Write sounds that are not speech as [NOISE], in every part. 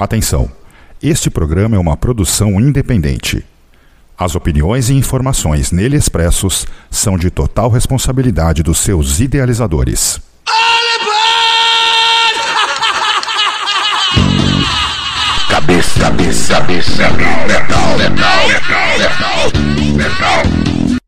Atenção! Este programa é uma produção independente. As opiniões e informações nele expressos são de total responsabilidade dos seus idealizadores. Cabeça, cabeça, cabeça, metal, metal, metal, metal, metal.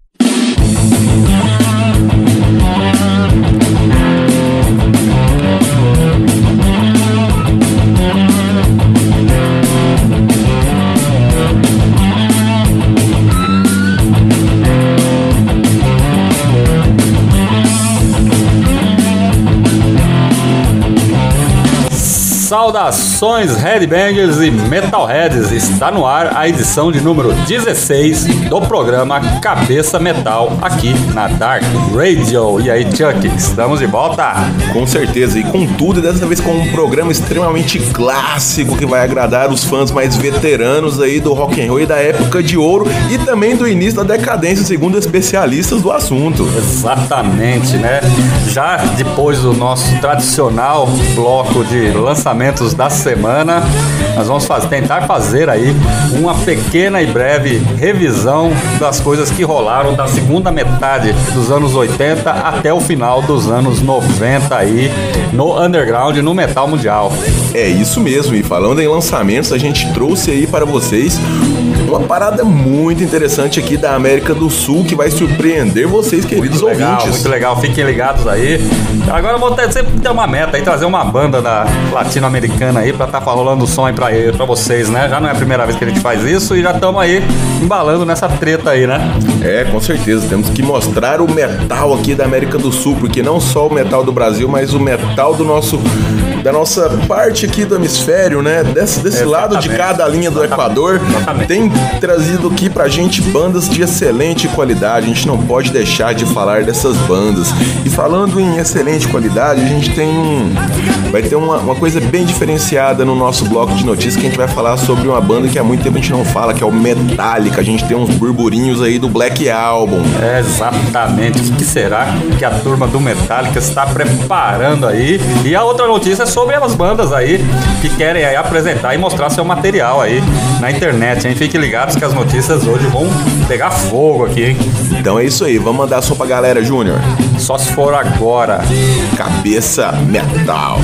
Saudações Headbangers e Metalheads! Está no ar a edição de número 16 do programa Cabeça Metal aqui na Dark Radio. E aí, Chuck, estamos de volta? Com certeza, e com tudo, e dessa vez com um programa extremamente clássico que vai agradar os fãs mais veteranos aí do rock and roll e da época de ouro e também do início da decadência, segundo especialistas do assunto. Exatamente, né? Já depois do nosso tradicional bloco de lançamento lançamentos da semana. Nós vamos fazer, tentar fazer aí uma pequena e breve revisão das coisas que rolaram da segunda metade dos anos 80 até o final dos anos 90 aí no underground, no metal mundial. É isso mesmo, e falando em lançamentos, a gente trouxe aí para vocês uma parada muito interessante aqui da América do Sul que vai surpreender vocês, queridos muito legal, ouvintes. Muito legal, fiquem ligados aí. Agora eu vou ter, sempre ter uma meta aí, trazer uma banda da latino-americana aí pra estar tá rolando som aí pra, pra vocês, né? Já não é a primeira vez que a gente faz isso e já estamos aí embalando nessa treta aí, né? É, com certeza. Temos que mostrar o metal aqui da América do Sul, porque não só o metal do Brasil, mas o metal do nosso da nossa parte aqui do hemisfério, né? Desse, desse lado de cada linha do Equador, tem trazido aqui pra gente bandas de excelente qualidade. A gente não pode deixar de falar dessas bandas. E falando em excelente qualidade, a gente tem um. Vai ter uma, uma coisa bem diferenciada no nosso bloco de notícias que a gente vai falar sobre uma banda que há muito tempo a gente não fala, que é o Metallica. A gente tem uns burburinhos aí do Black Album. É, exatamente. O que será que a turma do Metallica está preparando aí? E a outra notícia é sobre as bandas aí que querem aí apresentar e mostrar seu material aí na internet, hein? Fiquem ligados que as notícias hoje vão pegar fogo aqui, hein? Então é isso aí, vamos mandar som pra galera, Júnior. Só se for agora. Cabeça Metal.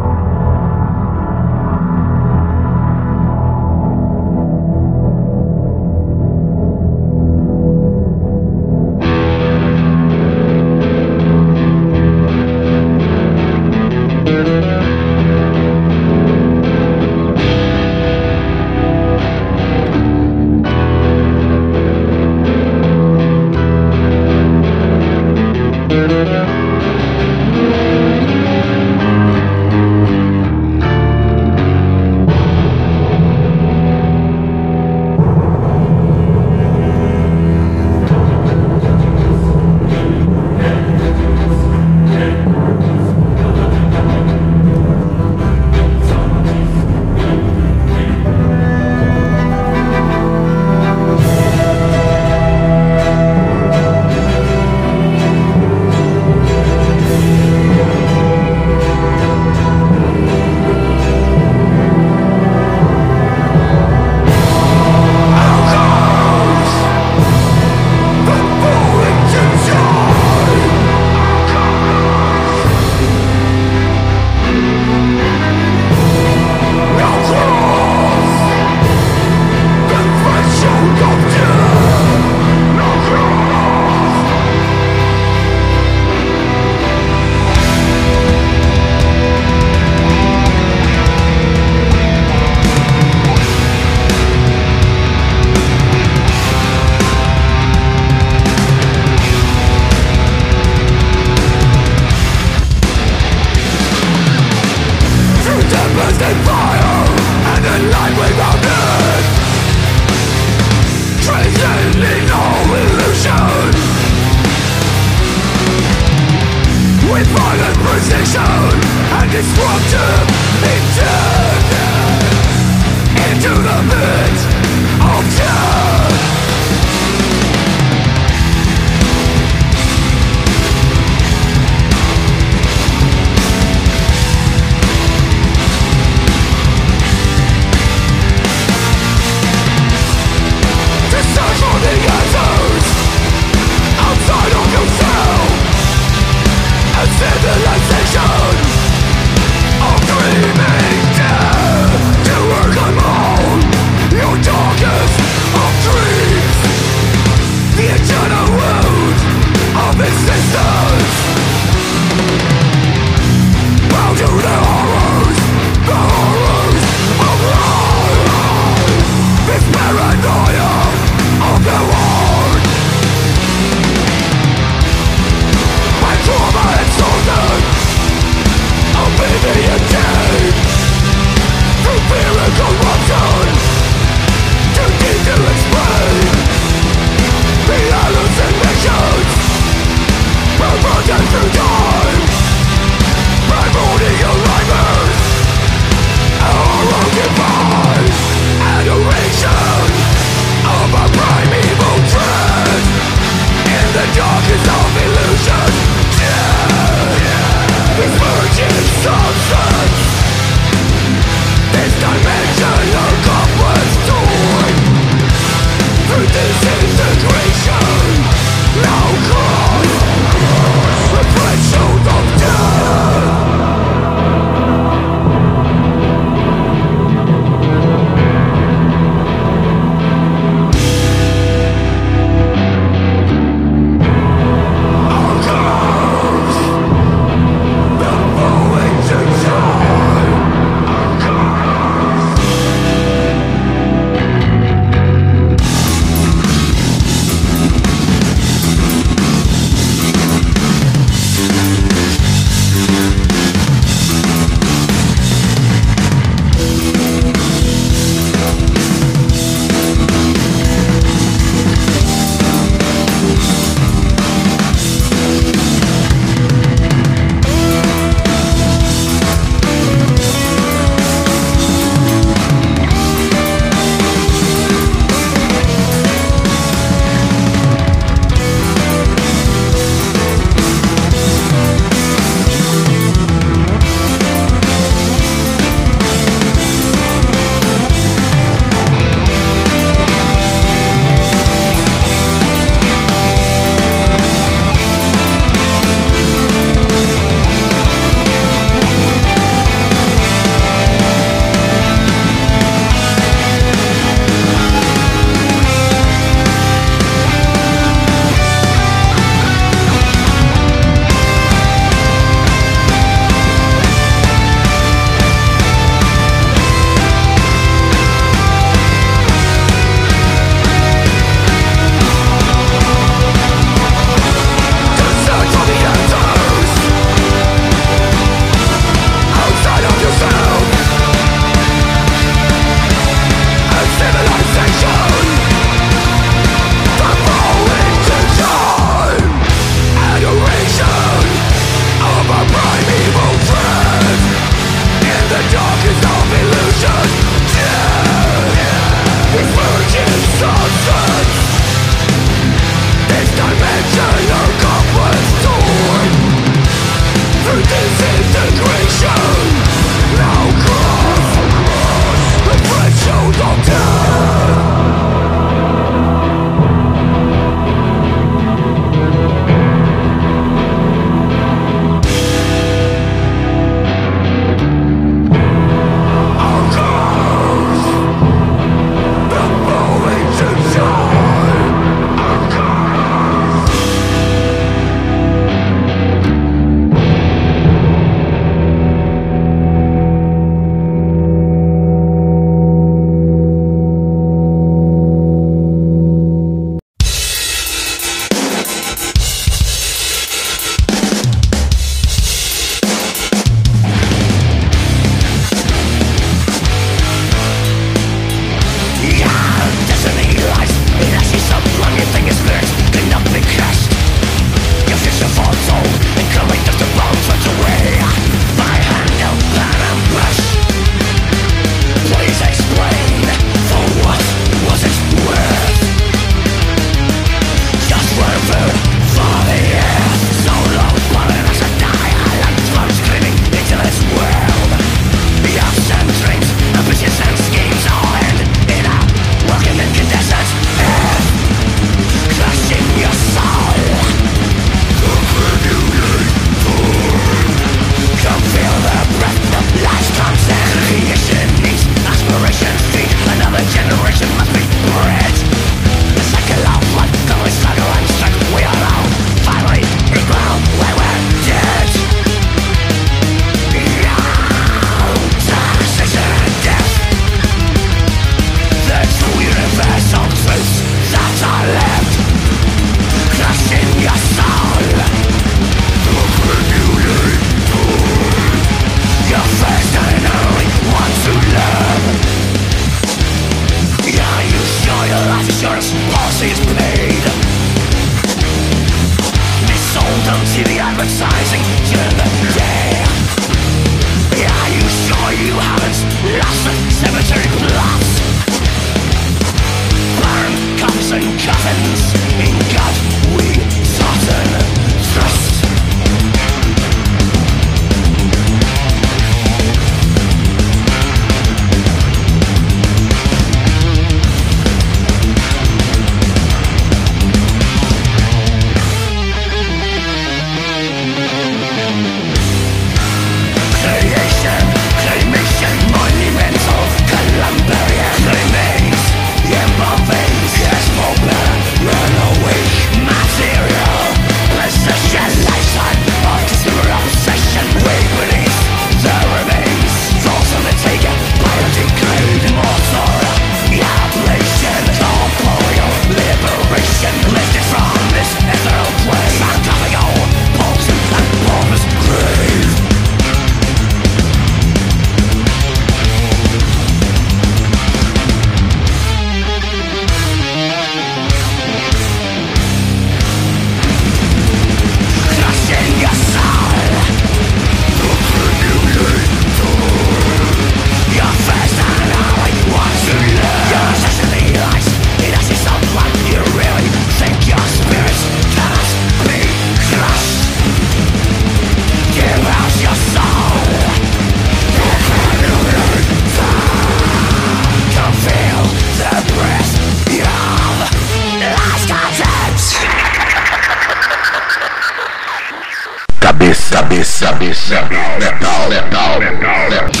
Cabeça, metal, metal, metal, metal.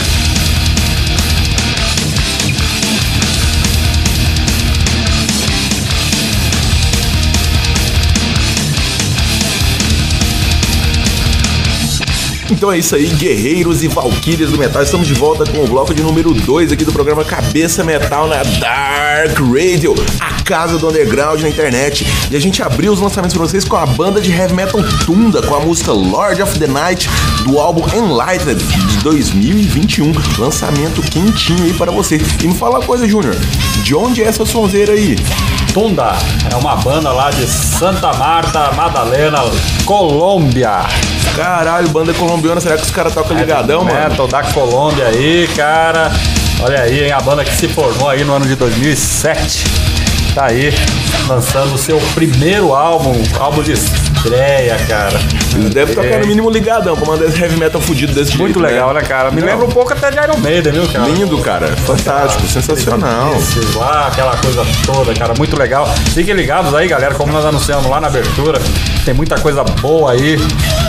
Então é isso aí, guerreiros e valquírias do metal. Estamos de volta com o bloco de número 2 aqui do programa Cabeça Metal na Dark Radio, a casa do underground na internet. E a gente abriu os lançamentos para vocês com a banda de heavy metal Tunda, com a música Lord of the Night do álbum Enlightened de 2021. Lançamento quentinho aí para você. E me fala uma coisa, Júnior, de onde é essa sonzeira aí? Tunda é uma banda lá de Santa Marta, Madalena, Colômbia. Caralho, banda colombiana, será que os caras tocam ligadão, Heavy mano? Metal da Colômbia aí, cara. Olha aí, hein, a banda que se formou aí no ano de 2007. Tá aí, lançando o seu primeiro álbum, álbum de estreia, cara. Eles devem tocar É, no mínimo ligadão pra mandar esse heavy metal fudido desse jeito. Muito legal, né, cara? Me Não. lembra um pouco até de Iron Maiden, viu, cara? Lindo, cara. Fantástico, sensacional. Lá, aquela coisa toda, cara, muito legal. Fiquem ligados aí, galera, como nós anunciamos lá na abertura. Tem muita coisa boa aí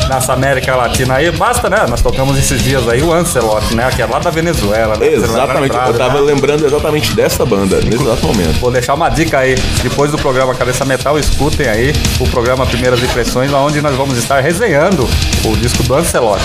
nessa América Latina aí. Basta, né? Nós tocamos esses dias aí o Ancelot, né? Que é lá da Venezuela, né? Exatamente, eu tava né? lembrando exatamente dessa banda, nesse exato momento. Vou deixar uma dica aí. Depois do programa Cabeça Metal, escutem aí o programa Primeiras Impressões, onde nós vamos estar resenhando o disco do Ancelot.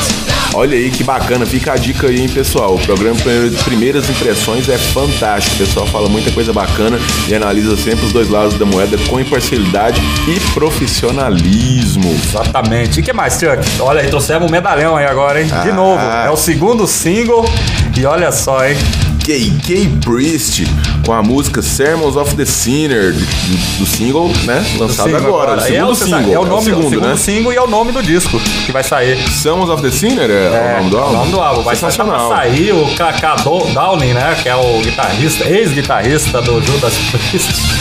Olha aí que bacana, fica a dica aí, hein, pessoal. O programa Primeiras Impressões é fantástico. O pessoal fala muita coisa bacana e analisa sempre os dois lados da moeda com imparcialidade e profissionalismo. Exatamente. E que mais, Chuck? Olha trouxemos um medalhão aí agora, hein? De Ah. novo. É o segundo single. E olha só, hein? KK Priest com a música Sermons of the Sinner do, do single, né? Lançado Single agora. O E segundo é o, single. É o nome segundo, o segundo né? single e é o nome do disco que vai sair. Sermons of the Sinner é, o nome do álbum? O nome do álbum. Vai Sensacional. sair o Kaká Do- Downing, né? Que é o guitarrista, ex-guitarrista do Judas Priest.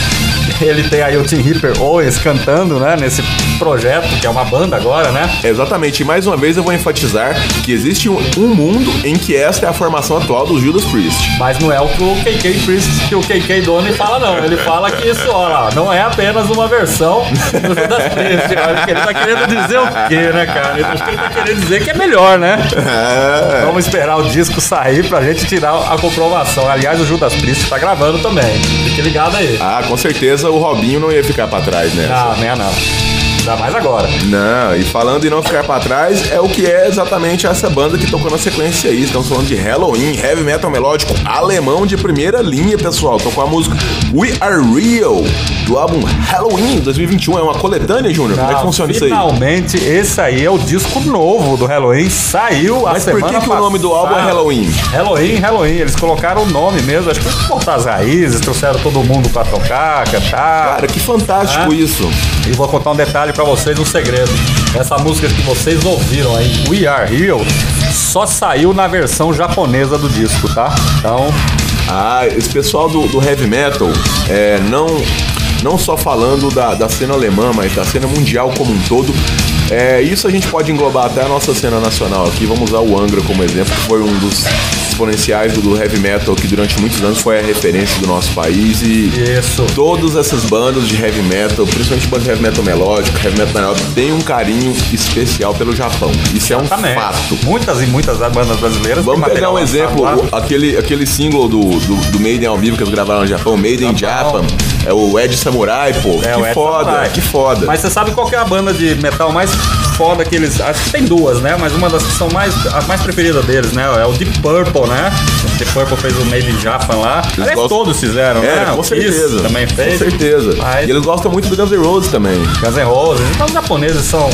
[LAUGHS] Ele tem aí o Tim Ripper Owens cantando, né? Nesse projeto, que é uma banda agora, né? Exatamente, e mais uma vez eu vou enfatizar que existe um, um mundo em que esta é a formação atual do Judas Priest. Mas não é o que o KK Priest, que o KK Donny fala, não. Ele fala que isso, ó lá, não é apenas uma versão do Judas Priest. Ele tá querendo dizer o quê, né, cara? Eu acho que ele tá querendo dizer que é melhor, né? É. Vamos esperar o disco sair pra gente tirar a comprovação. Aliás, o Judas Priest tá gravando também. Fique ligado aí. Ah, com certeza o Robinho não ia ficar pra trás, né? Não, nem não. Ainda mais agora. Não, e falando em não ficar pra trás, é o que é exatamente essa banda que tocou na sequência aí. Estamos falando de Halloween, heavy metal melódico alemão de primeira linha, pessoal. Tocou a música We Are Real, do álbum Halloween 2021. É uma coletânea, Júnior? Como é que funciona isso aí? Finalmente, esse aí é o disco novo do Halloween. Saiu a Mas por semana que, que o nome do álbum é. Halloween? Halloween, Halloween. Eles colocaram o nome mesmo. Acho que pra cortar as raízes, trouxeram todo mundo pra tocar, cantar. Cara, que fantástico Ah. isso. E vou contar um detalhe pra vocês, um segredo. Essa música que vocês ouviram aí, We Are Real, só saiu na versão japonesa do disco, tá? Então, Ah, esse pessoal do, do heavy metal, é, não, não só falando da, da cena alemã, mas da cena mundial como um todo. É, isso a gente pode englobar até a nossa cena nacional aqui. Vamos usar o Angra como exemplo, que foi um dos exponenciais do, heavy metal que durante muitos anos foi a referência do nosso país e isso. todas essas bandas de heavy metal, principalmente bandas de heavy metal melódico, heavy metal Europa, tem um carinho especial pelo Japão. Isso é um Exatamente. fato. Muitas e muitas bandas brasileiras. Vamos pegar um exemplo, o- aquele, aquele single do, do, do Maiden ao vivo que eles gravaram no Japão, Maiden in. Japan, é o Ed Samurai, pô. É, o que foda, Samurai. que foda. Mas você sabe qual que é a banda de metal mais foda que eles. Acho que tem duas, né? Mas uma das que são mais. A mais preferida deles, né? É o Deep Purple, né? Deep Purple fez o Made in Japan lá. Aliás, gostam- todos fizeram, é, né? com Kiss certeza. Também fez. Com certeza. Mas- E eles gostam muito do Guns N' Roses também. Guns N' Roses. Então os japoneses são,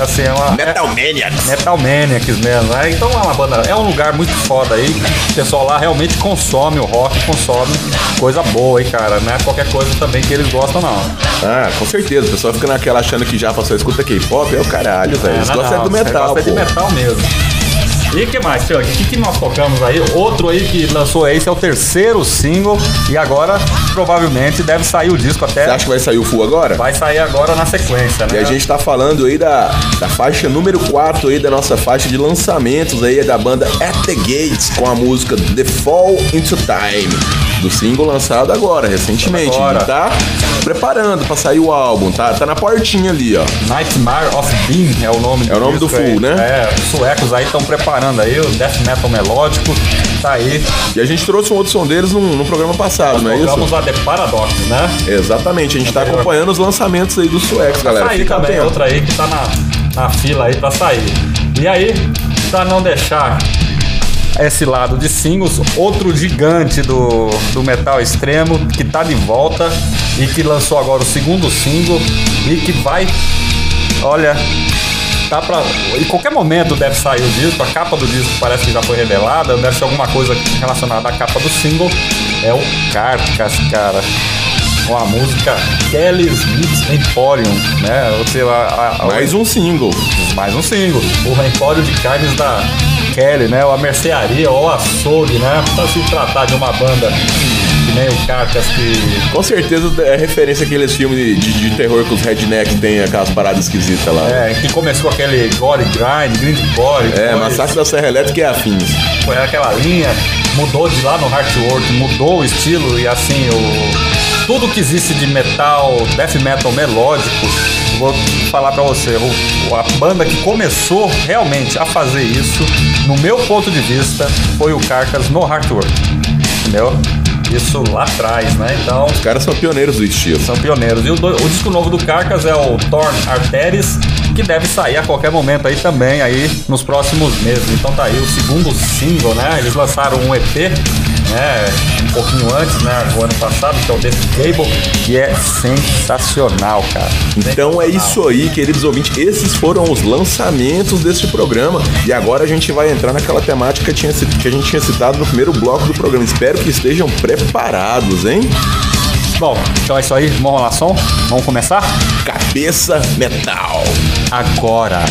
assim, é uma... Metal Maniacs. Metal Maniacs mesmo, né? Então é uma banda, é um lugar muito foda aí. O pessoal lá realmente consome o rock, consome coisa boa aí, cara. Não é qualquer coisa também que eles gostam, não. Ah, com certeza. O pessoal fica naquela achando que já passou escuta K-pop. É o caralho, velho. Eles Não, gostam não, é do metal, pô. de metal mesmo. E que mais, Chuck? O que, que nós tocamos aí? Outro aí que lançou esse é o terceiro single e agora provavelmente deve sair o disco Você até. acha que vai sair o full agora? Vai sair agora na sequência, né? E a gente tá falando aí da, da faixa número 4 aí da nossa faixa de lançamentos aí da banda At the Gates com a música The Fall Into Time. Do single lançado agora, recentemente. Agora. Ele tá preparando pra sair o álbum, tá, tá na portinha ali, ó. Nightmare of Being é o nome É o nome do full, aí. né? É, os suecos aí estão preparando aí, o death metal melódico. Tá aí. E a gente trouxe um outro som deles no, programa passado, não é isso? a The Paradox, né? Exatamente, a gente tá acompanhando os lançamentos aí dos suecos, galera. sair Fica também, atento. outra aí que tá na, na fila aí pra sair. E aí, pra não deixar esse lado de singles, outro gigante do, do metal extremo que tá de volta e que lançou agora o segundo single e que vai, olha, tá pra. Em qualquer momento deve sair o disco, a capa do disco parece que já foi revelada, deve ser alguma coisa relacionada à capa do single. É o Carcas, cara. Com a música Kelly's Meets Emporium, né? Ou seja, a, a, Mais um single. mais um single. O Empório de Carnes da Kelly, né? Ou a mercearia, ou açougue, né? Pra se tratar de uma banda que nem o Carcas que. Com certeza é referência àqueles filmes de, de- de terror que os redneck tem aquelas paradas esquisitas lá. É, que começou aquele Gore Grind, Grindcore. É, depois Massacre da Serra Elétrica e afins. Foi aquela linha, mudou de lá no Heartwork, mudou o estilo e assim, o. Tudo que existe de metal, death metal melódico, vou falar pra você, o- a banda que começou realmente a fazer isso, no meu ponto de vista, foi o Carcas no Heartwork. Entendeu? Isso lá atrás, né? Então, Os caras são pioneiros do estilo. são pioneiros. E o, do- o disco novo do Carcas é o Torn Arteries, que deve sair a qualquer momento aí também, aí nos próximos meses. Então tá aí o segundo single, né? Eles lançaram um EP, né? Um pouquinho antes, né? Do ano passado, que é o Death Cable, que é sensacional, cara. Então é isso aí, queridos ouvintes. Esses foram os lançamentos deste programa. E agora a gente vai entrar naquela temática que, a gente tinha citado no primeiro bloco do programa. Espero que estejam preparados, hein? Bom, então é isso aí. Vamos rolar som? Vamos começar? Cabeça Metal. Agora.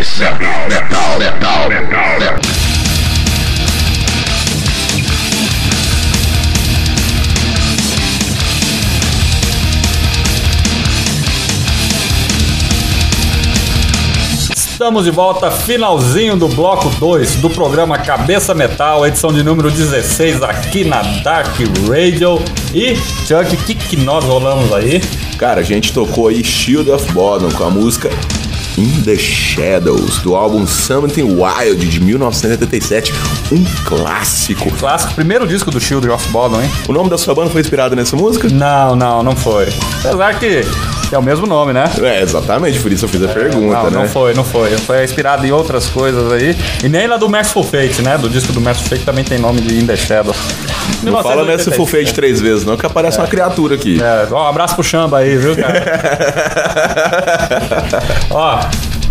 Cabeça, metal, metal, metal, metal. Estamos de volta, finalzinho do bloco 2 do programa Cabeça Metal, edição de número 16 aqui na Dark Radio. E, Chuck, o que, que nós rolamos aí? Cara, a gente tocou aí Shield of Bodom com a música In the Shadows, do álbum Something Wild de 1987, um clássico. Clássico, primeiro disco do Shield of Bodom, hein? O nome da sua banda foi inspirado nessa música? Não, não, não foi. Apesar que é o mesmo nome, né? É, exatamente, por isso eu fiz a pergunta, não, né? não foi, não foi. Foi inspirado em outras coisas aí. E nem na do Merciful Fate, né? Do disco do Merciful Fate também tem nome de In The Shadow. Não fala nessa full fade três vezes, não, que aparece uma criatura aqui. É, ó, um abraço pro Chamba aí, viu, cara? [LAUGHS] ó,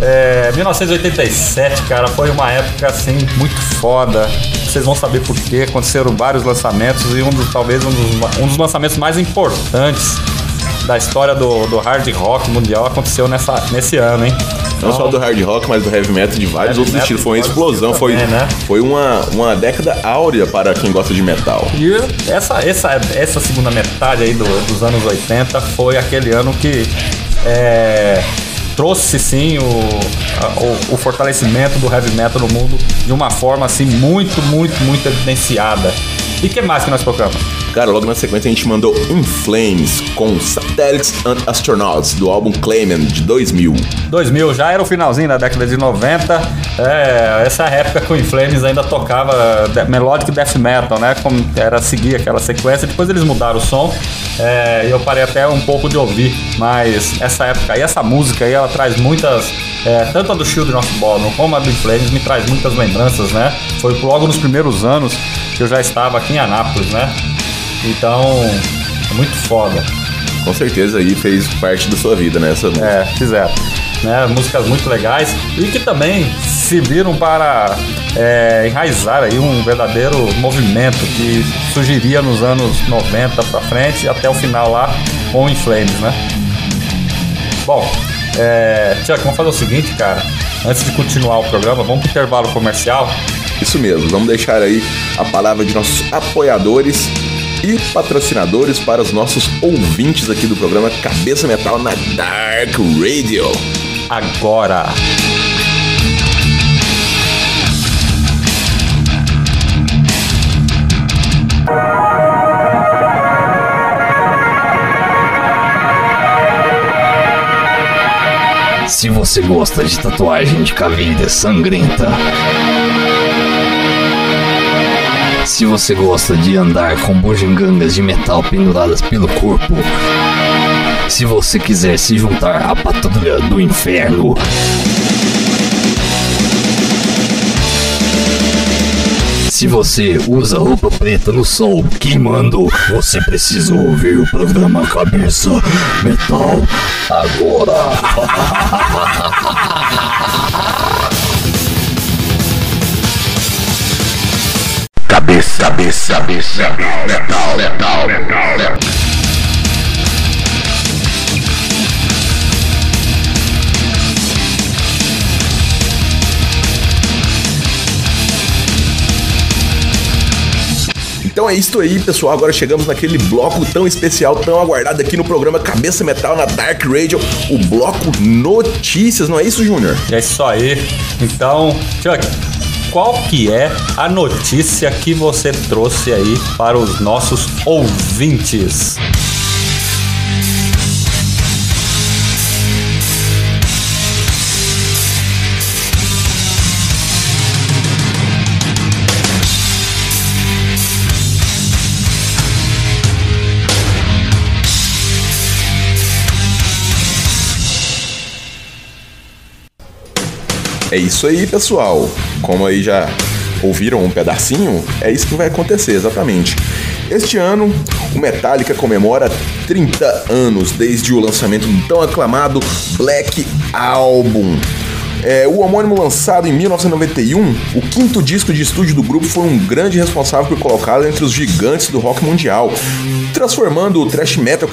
é, 1987, cara, foi uma época assim muito foda. Vocês vão saber por quê. Aconteceram vários lançamentos e um dos, talvez um dos, um dos lançamentos mais importantes da história do, do hard rock mundial aconteceu nessa, nesse ano, hein? Não só do hard rock, mas do heavy metal de vários Heavy outros estilos. Foi uma explosão, foi, também, né? foi uma, uma década áurea para quem gosta de metal. E essa, essa, essa segunda metade aí do- dos anos 80 foi aquele ano que é, trouxe sim o, o, o fortalecimento do heavy metal no mundo de uma forma assim muito, muito, muito evidenciada. E o que mais que nós tocamos? Cara, logo na sequência a gente mandou In Flames com Satellites and Astronauts do álbum Clayman de 2000. 2000 já era o finalzinho da década de 90. É, essa época que o Inflames ainda tocava de- melodic death metal, né? Como era seguir aquela sequência. Depois eles mudaram o som. É, e eu parei até um pouco de ouvir. Mas essa época aí, essa música aí, ela traz muitas. é, tanto a do Children of Bodom como a do Inflames me traz muitas lembranças, né? Foi logo nos primeiros anos que eu já estava aqui em Anápolis, né? Então, é muito foda. Com certeza aí fez parte da sua vida, né? Essa música. É, fizeram. Né, músicas muito legais e que também serviram para é, enraizar aí um verdadeiro movimento que surgiria nos anos 90 para frente até o final lá com o Inflames, né? Bom, é, Tiago, vamos fazer o seguinte, cara. Antes de continuar o programa, vamos pro intervalo comercial. Isso mesmo, vamos deixar aí a palavra de nossos apoiadores e patrocinadores para os nossos ouvintes aqui do programa Cabeça Metal na Dark Radio. Agora! Se você gosta de tatuagem de caveira sangrenta. Se você gosta de andar com bugigangas de metal penduradas pelo corpo. Se você quiser se juntar à patrulha do inferno. Se você usa roupa preta no sol queimando, você precisa ouvir o programa Cabeça Metal agora. [LAUGHS] Cabeça, cabeça, metal, metal, metal, metal. Então é isso aí, pessoal. Agora chegamos naquele bloco tão especial, tão aguardado aqui no programa Cabeça Metal na Dark Radio, o bloco Notícias, não é isso, Júnior? É isso aí. Então, Chuck, qual que é a notícia que você trouxe aí para os nossos ouvintes? É isso aí, pessoal. Como aí já ouviram um pedacinho, é isso que vai acontecer, exatamente. Este ano, o Metallica comemora 30 anos desde o lançamento do tão aclamado Black Album. É, o homônimo lançado em 1991, o quinto disco de estúdio do grupo foi um grande responsável por colocá-lo entre os gigantes do rock mundial, transformando o thrash metal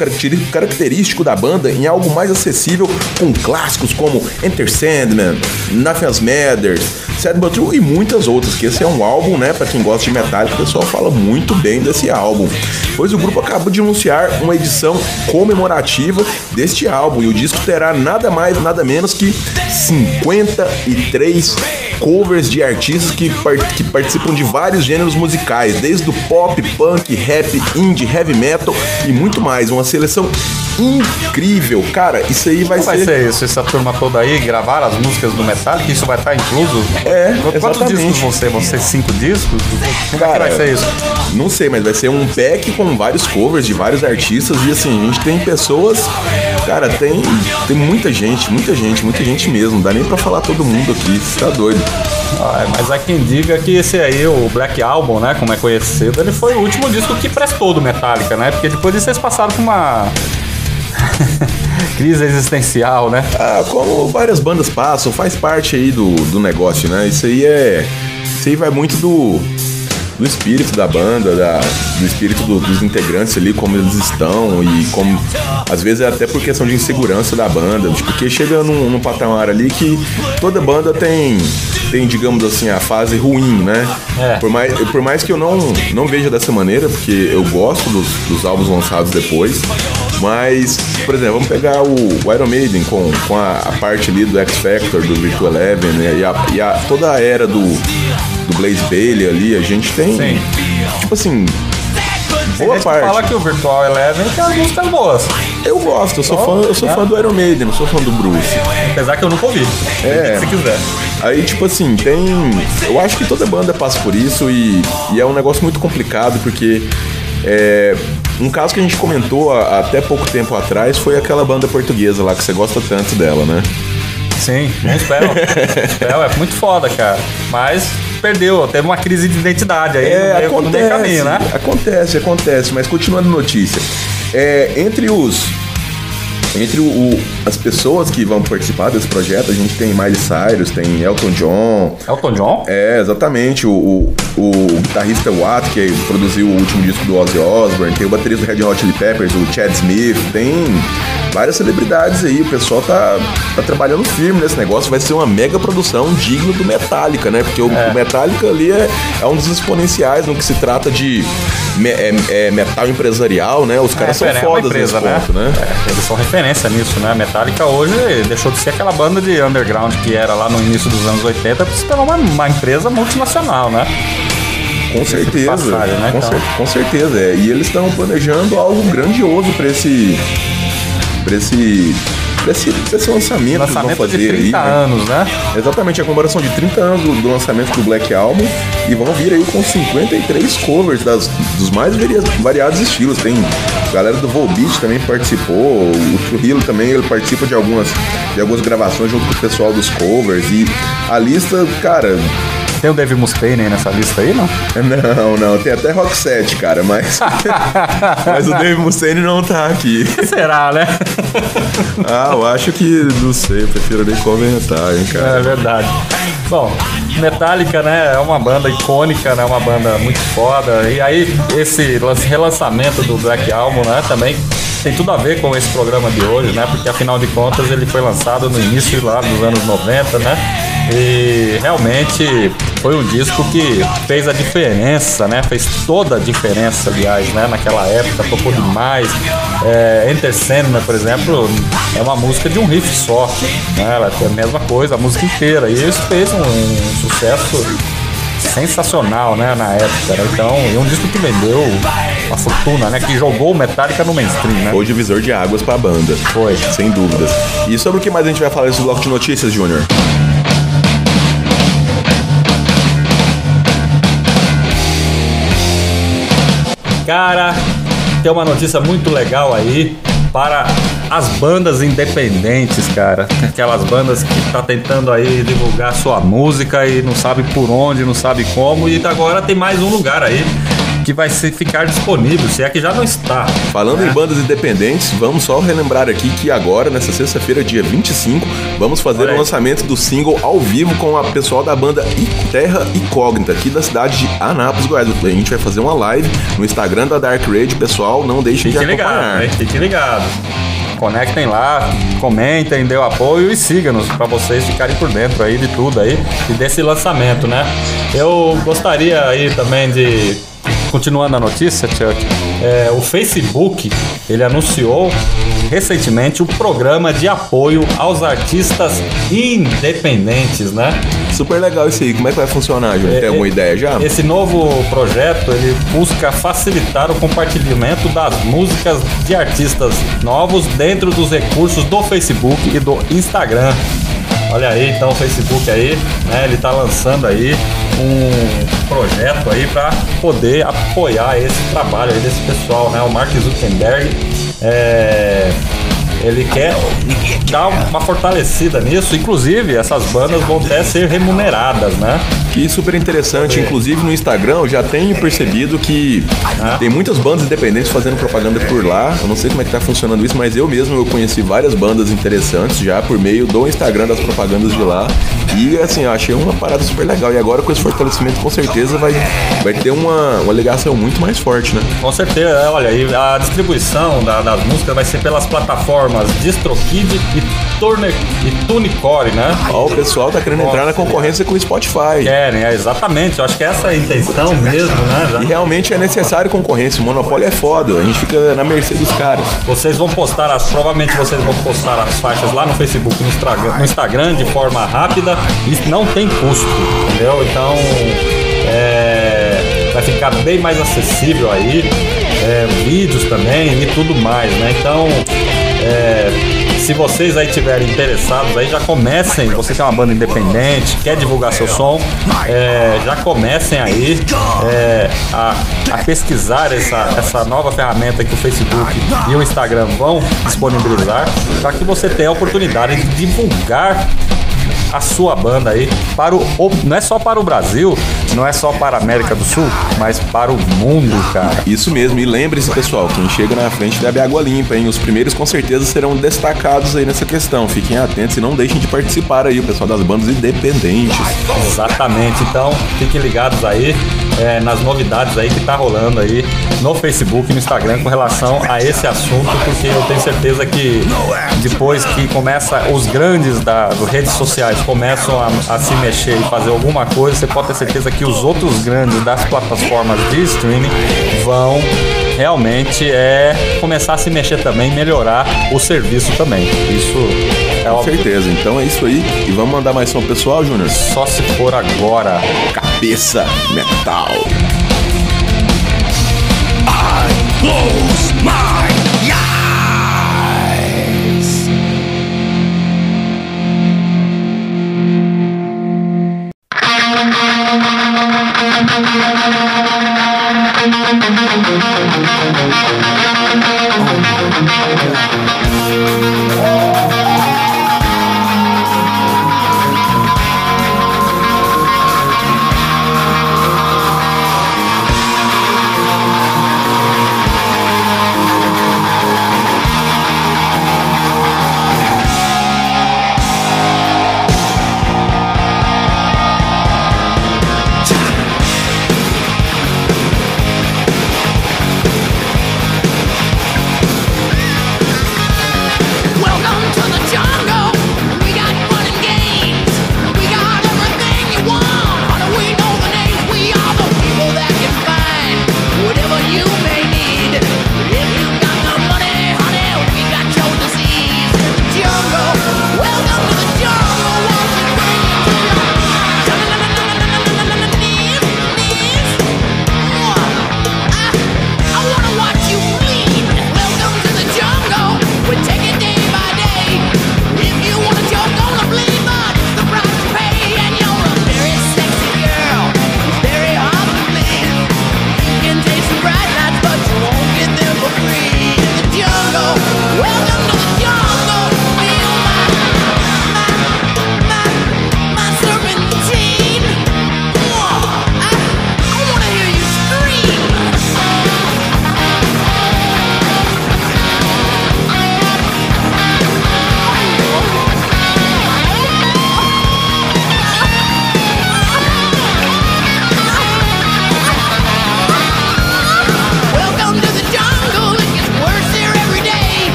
característico da banda em algo mais acessível com clássicos como Enter Sandman, Nothing Matters, Sad But True e muitas outras, que esse é um álbum, né, para quem gosta de Metallica, o pessoal fala muito bem desse álbum. Pois o grupo acabou de anunciar uma edição comemorativa deste álbum e o disco terá nada mais, nada menos que 53 covers de artistas que, que participam de vários gêneros musicais, desde o pop, punk, rap, indie, heavy metal e muito mais. Uma seleção incrível. Cara, isso aí vai, Como vai ser isso? Essa turma toda aí gravar as músicas do Metallica? Isso vai estar incluso? É, Quantos exatamente. discos vão ser? Vão ser cinco discos? Como é que vai ser isso? Não sei, mas vai ser um pack com vários covers de vários artistas e assim, a gente tem pessoas. Cara, tem, tem muita gente, muita gente, muita gente mesmo. Não dá nem pra falar todo mundo aqui, você tá doido. Ah, mas há quem diga que esse aí, o Black Album, né, como é conhecido, ele foi o último disco que prestou do Metallica, né? Porque depois disso eles passaram por uma [LAUGHS] crise existencial, né? Ah, como várias bandas passam, faz parte aí do, do negócio, né? Isso aí é. Isso aí vai muito do. Do espírito da banda, da, do espírito do- dos integrantes ali, como eles estão e como. Às vezes é até por questão de insegurança da banda, tipo, porque chega num, num patamar ali que toda banda tem, tem, digamos assim, a fase ruim, né? É. Por, mais, por mais que eu não, não veja dessa maneira, porque eu gosto dos, dos álbuns lançados depois, mas, por exemplo, vamos pegar o, Iron Maiden com, com a, a parte ali do X Factor, do Virtual Eleven, né? E, a, e a- toda a era do, do Blaze Bailey ali, a gente tem. Sim. Tipo assim. Boa parte. fala que o Virtual Eleven tem as músicas boas. Eu gosto, eu sou fã, eu sou fã do Iron Maiden, não sou fã do Bruce. Apesar que eu nunca ouvi. É. Se quiser. Aí, tipo assim, tem. Eu acho que toda banda passa por isso e, e é um negócio muito complicado porque. É, um caso que a gente comentou há- até pouco tempo atrás foi aquela banda portuguesa lá que você gosta tanto dela, né? Sim, um spell. spell é muito foda, cara. Mas perdeu, teve uma crise de identidade aí É, meio, acontece, caminho, né? acontece, acontece, mas continuando a notícia. É, entre os. Entre o, o- as pessoas que vão participar desse projeto, a gente tem Miley Cyrus, tem Elton John, Elton John? É, exatamente. O, o, o guitarrista Watt, que produziu o último disco do Ozzy Osbourne, tem o baterista do Red Hot Chili Peppers, o Chad Smith, tem várias celebridades aí. O pessoal tá, tá trabalhando firme nesse negócio. Vai ser uma mega produção digna do Metallica, né? Porque o, o Metallica ali é, é um dos exponenciais no que se trata de me- é- é metal empresarial, né? Os caras são É, é uma fodas empresa, nesse ponto, né? É, eles são referência nisso, né? Metallica hoje deixou de ser aquela banda de underground que era lá no início dos anos 80 para se tornar uma, uma empresa multinacional, né? Com certeza, passagem, né, com, então? cer- com certeza. É. E eles estão planejando algo grandioso para esse, para esse, pra esse, pra esse lançamento, que eles vão Lançamento fazer de 30 aí. né? anos, né? Exatamente, a comemoração de 30 anos do, lançamento do Black Album e vão vir aí com 53 covers das, dos mais varia- variados estilos. Tem a galera do Volbeat também participou, o Trujillo também ele participa de algumas, de algumas gravações junto com o pessoal dos covers e a lista, cara, Tem o Dave Mustaine aí nessa lista aí, não? [LAUGHS] não, não, tem até Rock 7, cara, mas. [LAUGHS] mas o Dave Mustaine não tá aqui. [LAUGHS] Será, né? Ah, eu acho que. Não sei, eu prefiro nem comentar, hein, É cara. verdade. Bom, Metallica, né, é uma banda icônica, né, uma banda muito foda. E aí, esse lan- relançamento do Black Album, né, também tem tudo a ver com esse programa de hoje, né, porque afinal de contas ele foi lançado no início lá dos anos 90, né, e realmente foi um disco que fez a diferença, né, fez toda a diferença, aliás, né, naquela época, tocou demais. É, Enter Sandman, por exemplo, é uma música de um riff só, né, ela tem a mesma coisa, a música inteira, e isso fez um, um sucesso sensacional, né, na época. né? Então, e um disco que vendeu uma fortuna, né, que jogou o Metallica no mainstream, né? Hoje divisor de águas pra banda. Foi. Sem dúvidas. E sobre o que mais a gente vai falar nesse bloco de notícias, Júnior? Cara, tem uma notícia muito legal aí. para as bandas independentes, cara. Aquelas bandas que tá tentando aí divulgar sua música e não sabe por onde, não sabe como. E agora tem mais um lugar aí que vai ser, ficar disponível, se é que já não está. Falando em bandas independentes, vamos só relembrar aqui que agora, nessa sexta-feira, dia 25, vamos fazer o lançamento do single ao vivo com a pessoal da banda Terra Incógnita, aqui da cidade de Anápolis, Goiás. A gente vai fazer uma live no Instagram da Dark Raid, pessoal, não deixem de acompanhar. hein? Fiquem ligados. Conectem lá, comentem, dê o apoio e siga-nos para vocês ficarem por dentro aí de tudo aí e desse lançamento, né? Eu gostaria aí também de continuando a notícia, Chuck, é, o Facebook ele anunciou recentemente o programa de apoio aos artistas independentes, né? Super legal isso aí. Como é que vai funcionar? Tem É, alguma é, ideia já? Esse novo projeto ele busca facilitar o compartilhamento das músicas de artistas novos dentro dos recursos do Facebook e do Instagram. Olha aí, então o Facebook aí, né, ele tá lançando aí um projeto aí para poder apoiar esse trabalho aí desse pessoal, né? O Mark Zuckerberg é, ele quer dar uma fortalecida nisso, inclusive essas bandas vão até ser remuneradas, né? Que super interessante. Inclusive no Instagram eu já tenho percebido que tem muitas bandas independentes fazendo propaganda por lá. Eu não sei como é que tá funcionando isso, mas eu mesmo eu conheci várias bandas interessantes já por meio do Instagram das propagandas de lá. E assim, eu achei uma parada super legal. E agora com esse fortalecimento com certeza vai, vai ter uma, uma ligação muito mais forte, né? Com certeza, é, olha, e a distribuição da- das músicas vai ser pelas plataformas DistroKid e, Turner, e Tunecore, né? Ó, o pessoal tá querendo entrar na concorrência com o Spotify. Querem, é, exatamente, eu acho que essa é a intenção mesmo, né? Já- E realmente é necessário concorrência. O monopólio é foda. A gente fica na mercê dos caras. Vocês vão postar as, provavelmente vocês vão postar as faixas lá no Facebook, no Instagram, no Instagram de forma rápida e não tem custo, entendeu? Então é, vai ficar bem mais acessível aí, é, vídeos também e tudo mais, né? Então é, se vocês aí tiverem interessados aí já comecem, você que é uma banda independente, quer divulgar seu som, é, já comecem aí é, a, a pesquisar essa, essa nova ferramenta que o Facebook e o Instagram vão disponibilizar para que você tenha a oportunidade de divulgar a sua banda aí para o, não é só para o Brasil, não é só para a América do Sul, mas para o mundo, cara. Isso mesmo, e lembre-se, pessoal, quem chega na frente bebe água limpa, hein? Os primeiros com certeza serão destacados aí nessa questão. Fiquem atentos e não deixem de participar aí, o pessoal das bandas independentes. Exatamente. Então, fiquem ligados aí é, nas novidades aí que tá rolando aí no Facebook e no Instagram com relação a esse assunto, porque eu tenho certeza que depois que começa os grandes das redes sociais começam a, a se mexer e fazer alguma coisa, você pode ter certeza que os outros grandes das plataformas de streaming vão realmente é começar a se mexer também, melhorar o serviço também. Isso é Com óbvio. certeza. Então é isso aí. E vamos mandar mais som pessoal, Júnior? Só se for agora. Cabeça Metal. Close my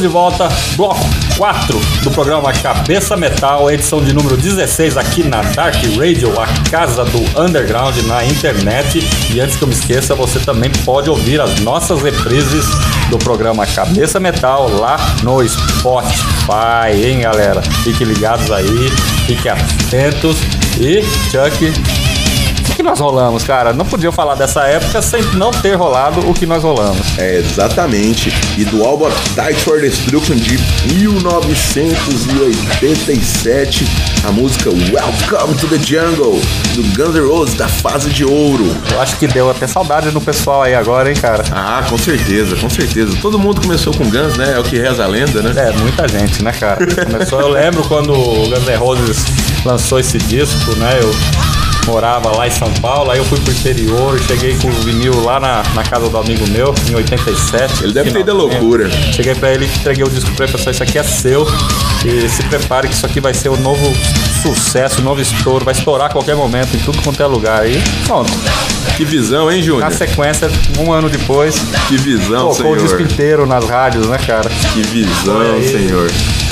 Estamos de volta, bloco 4 do programa Cabeça Metal, edição de número 16 aqui na Dark Radio, a casa do underground na internet. E antes que eu me esqueça, você também pode ouvir as nossas reprises do programa Cabeça Metal lá no Spotify, hein, galera? Fiquem ligados aí, fiquem atentos. E, Chuck, que nós rolamos, cara? Não podia falar dessa época sem não ter rolado o que nós rolamos. É, exatamente. E do álbum Appetite for Destruction de 1987, a música Welcome to the Jungle, do Guns N' Roses, da fase de ouro. Eu acho que deu até saudade no pessoal aí agora, hein, cara? Ah, com certeza, com certeza. Todo mundo começou com Guns, né? É o que reza a lenda, né? É, muita gente, né, cara? [LAUGHS] Começou, eu lembro quando o Guns N' Roses lançou esse disco, né? Eu morava lá em São Paulo, aí eu fui pro interior, cheguei com o vinil lá na, na casa do amigo meu, em 87. Ele deve ter ido loucura. Cheguei pra ele, entreguei o disco pra ele, falei, isso aqui é seu. E se prepare que isso aqui vai ser o novo sucesso, o novo estouro, vai estourar a qualquer momento, em tudo quanto é lugar. E pronto. Que visão, hein, Na Júnior? sequência, um ano depois, Que visão, tocou o disco senhor. inteiro nas rádios, né, cara? Que visão, aí. senhor.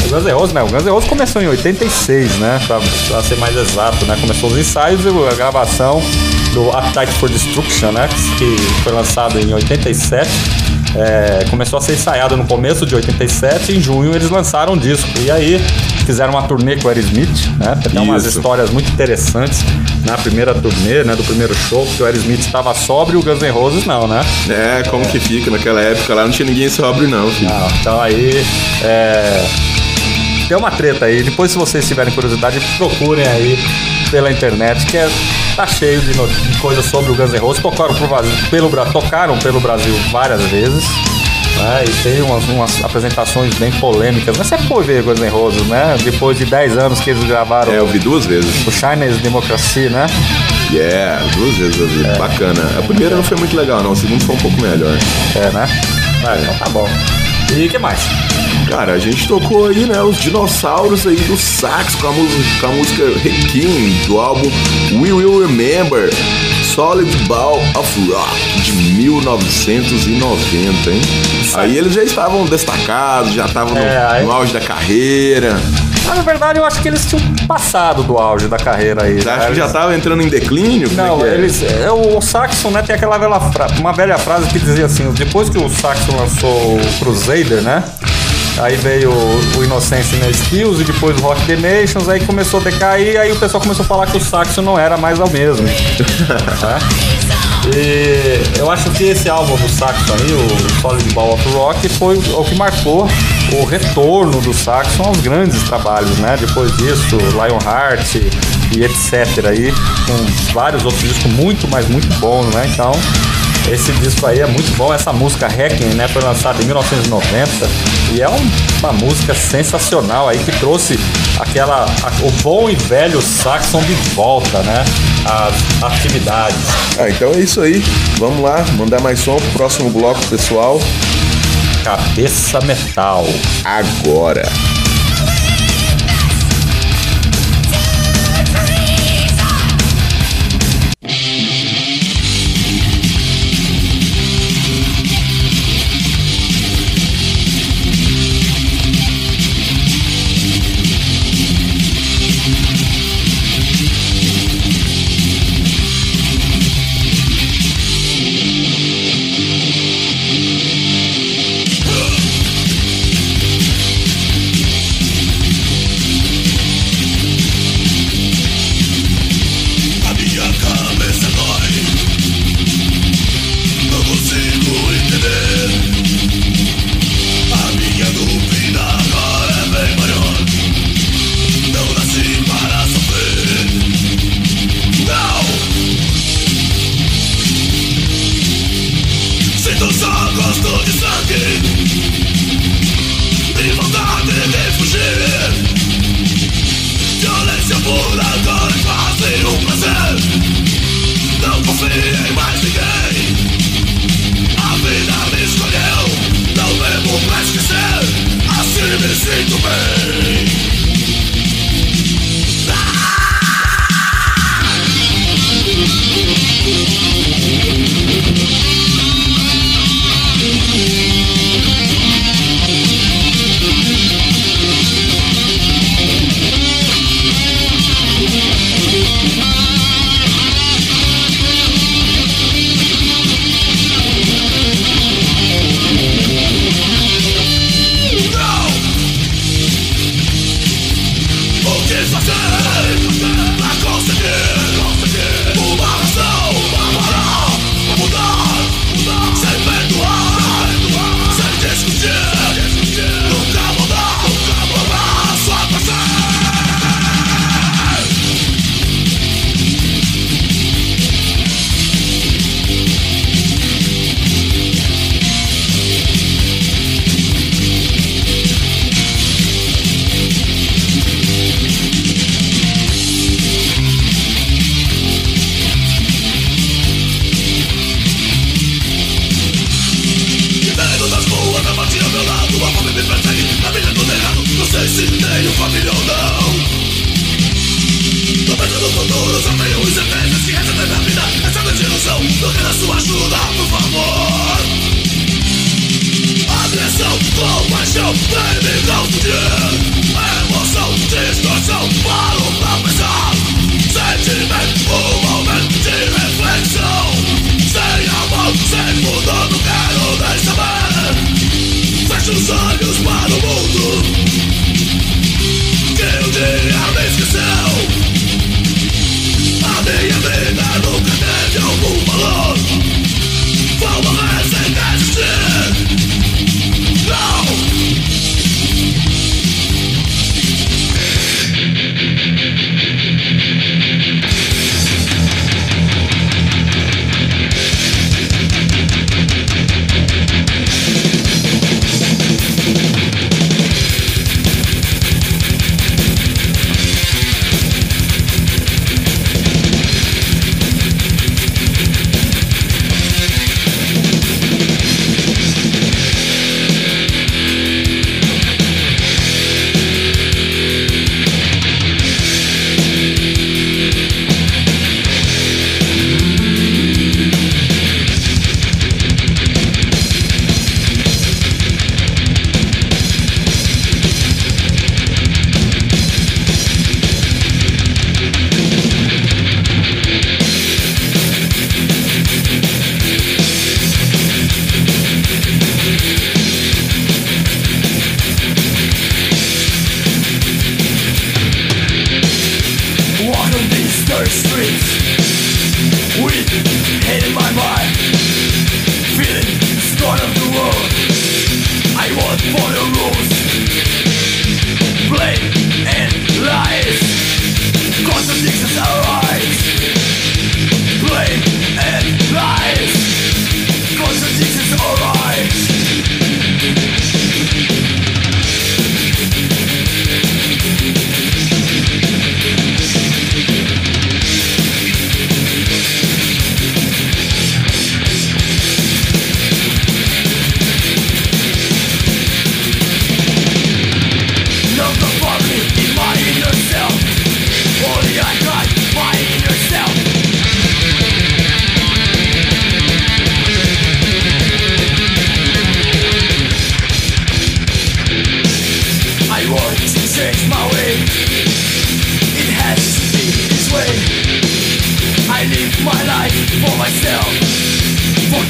O Guns N' Roses, né? O Guns N' Roses começou em 86, né? Pra, pra ser mais exato, né? Começou os ensaios e a gravação do Appetite for Destruction, né? Que foi lançado em 87. É, começou a ser ensaiado no começo de 87 em junho eles lançaram o disco. E aí fizeram uma turnê com o Aerosmith, né? Tem umas Isso. histórias muito interessantes na primeira turnê, né? Do primeiro show, que o Aerosmith estava sóbrio e o Guns N' Roses não, né? É, como que fica naquela época lá? Não tinha ninguém sóbrio, não, filho. Não, então aí é, tem uma treta aí. Depois, se vocês tiverem curiosidade, procurem aí pela internet, que é, tá cheio de, de coisas sobre o Guns N' Roses. Tocaram, pro Brasil, pelo, tocaram pelo Brasil várias vezes. né, e tem umas, umas apresentações bem polêmicas. Mas você pode ver Guns N' Roses, né? Depois de 10 anos que eles gravaram É, eu vi duas vezes. o Chinese Democracy, né? Yeah, duas vezes eu vi. Bacana. A primeira não foi muito legal, não. A segunda foi um pouco melhor. É, né? Ah, então tá bom. E o que mais? Cara, a gente tocou aí, né, os dinossauros aí do sax com a, música, com a música Requiem do álbum We Will Remember Solid Ball of Rock de 1990, hein? Aí eles já estavam destacados, já estavam no, É, aí- no auge da carreira. Mas, na verdade, eu acho que eles tinham passado do auge da carreira aí. Você acha né? que já Eles- estava entrando em declínio? Como Não, é é? eles. é, O Saxon, né, tem aquela velha fra- uma velha frase que dizia assim: depois que o Saxon lançou o Crusader, né? Aí veio o, o Innocence in Skills e depois o Rock the Nations, aí começou a decair, aí o pessoal começou a falar que o Saxon não era mais o mesmo. né? E eu acho que esse álbum do Saxon aí, o Solid Ball of Rock, foi o que marcou o retorno do Saxon aos grandes trabalhos, né? Depois disso, Lionheart e etc. aí, com vários outros discos muito, mas muito bons, né? Então, esse disco aí é muito bom. Essa música Requiem, né, foi lançada em 1990 e é um- uma música sensacional aí que trouxe aquela a- o bom e velho Saxon de volta, né? Às atividades. Ah, então é isso aí. Vamos lá, mandar mais som pro próximo bloco, pessoal. Cabeça Metal. Agora.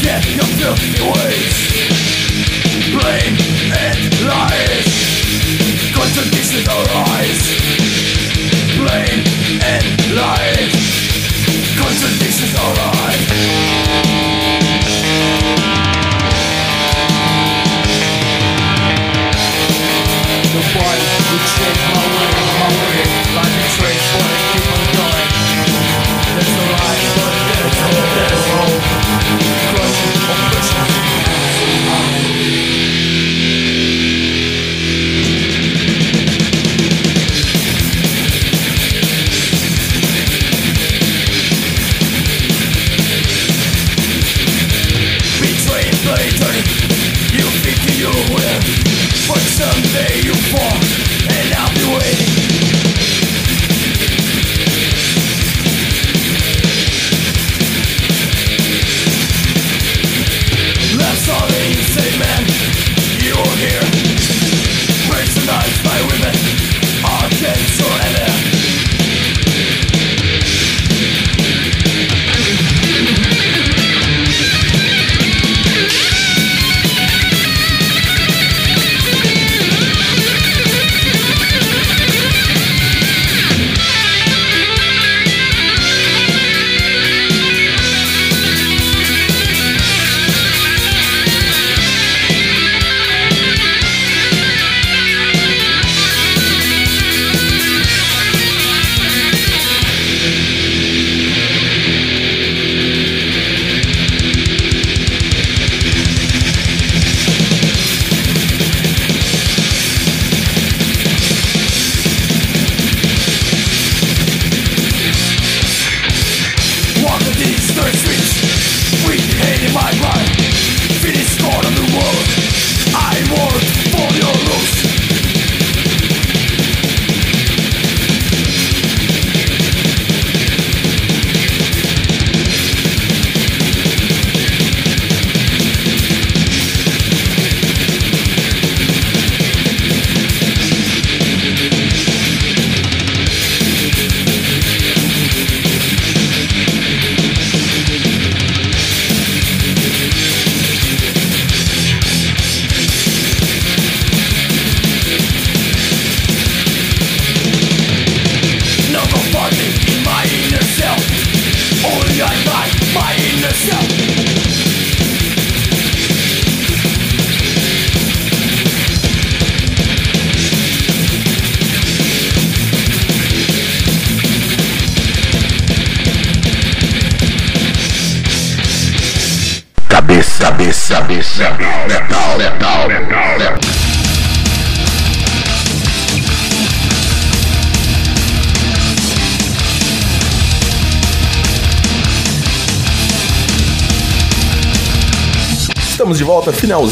get your filthy ways Blame and lies. Contradictions arise. Blame and lies. Contradictions arise.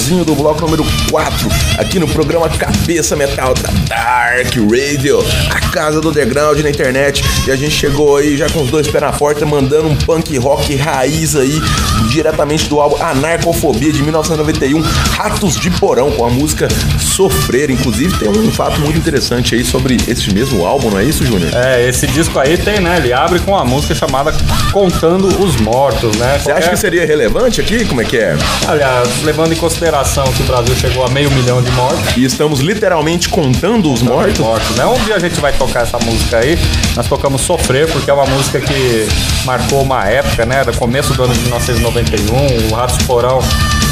Finalzinho do bloco número 4, aqui no programa Cabeça Metal da Dark Radio, a casa do underground na internet. E a gente chegou aí já com os dois pés na porta, mandando um punk rock raiz aí, diretamente do álbum Anarcofobia de 1991, Ratos de Porão, com a música Sofrer. Inclusive, tem um fato muito interessante aí sobre esse mesmo álbum, não é isso, Júnior? É, esse disco aí tem, né? Ele abre com a música chamada Contando os Mortos, né? Você acha que seria relevante aqui? Como é que é? Aliás, levando em consideração que o Brasil chegou a meio milhão de mortos. E estamos literalmente contando os mortos? Mortos, né? Um dia a gente vai tocar essa música aí. Nós tocamos Sofrer, porque é uma música que marcou uma época, né? Do começo do ano de 1991. O Ratos Porão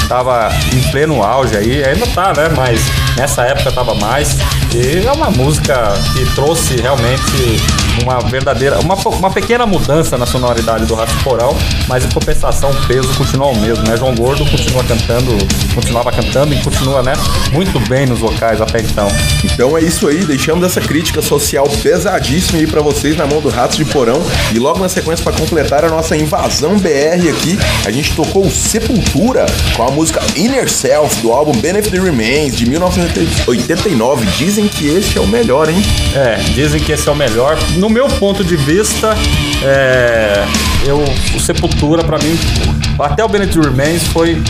tava em pleno auge aí. Ainda tá, né? Mas nessa época tava mais. E é uma música que trouxe realmente uma verdadeira, uma, uma pequena mudança na sonoridade do Ratos de Porão, mas em compensação o peso continua o mesmo, né? João Gordo continua cantando, continuava cantando e continua, né? Muito bem nos vocais até então. Então é isso aí, deixamos essa crítica social pesadíssima aí pra vocês na mão do Ratos de Porão. E logo na sequência, pra completar a nossa invasão BR aqui, a gente tocou o Sepultura com a música Inner Self do álbum Benefit Remains de 1989. Dizem que esse é o melhor, hein? É, dizem que esse é o melhor. No meu ponto de vista, é, eu, o Sepultura, pra mim, até o Benedict Remains foi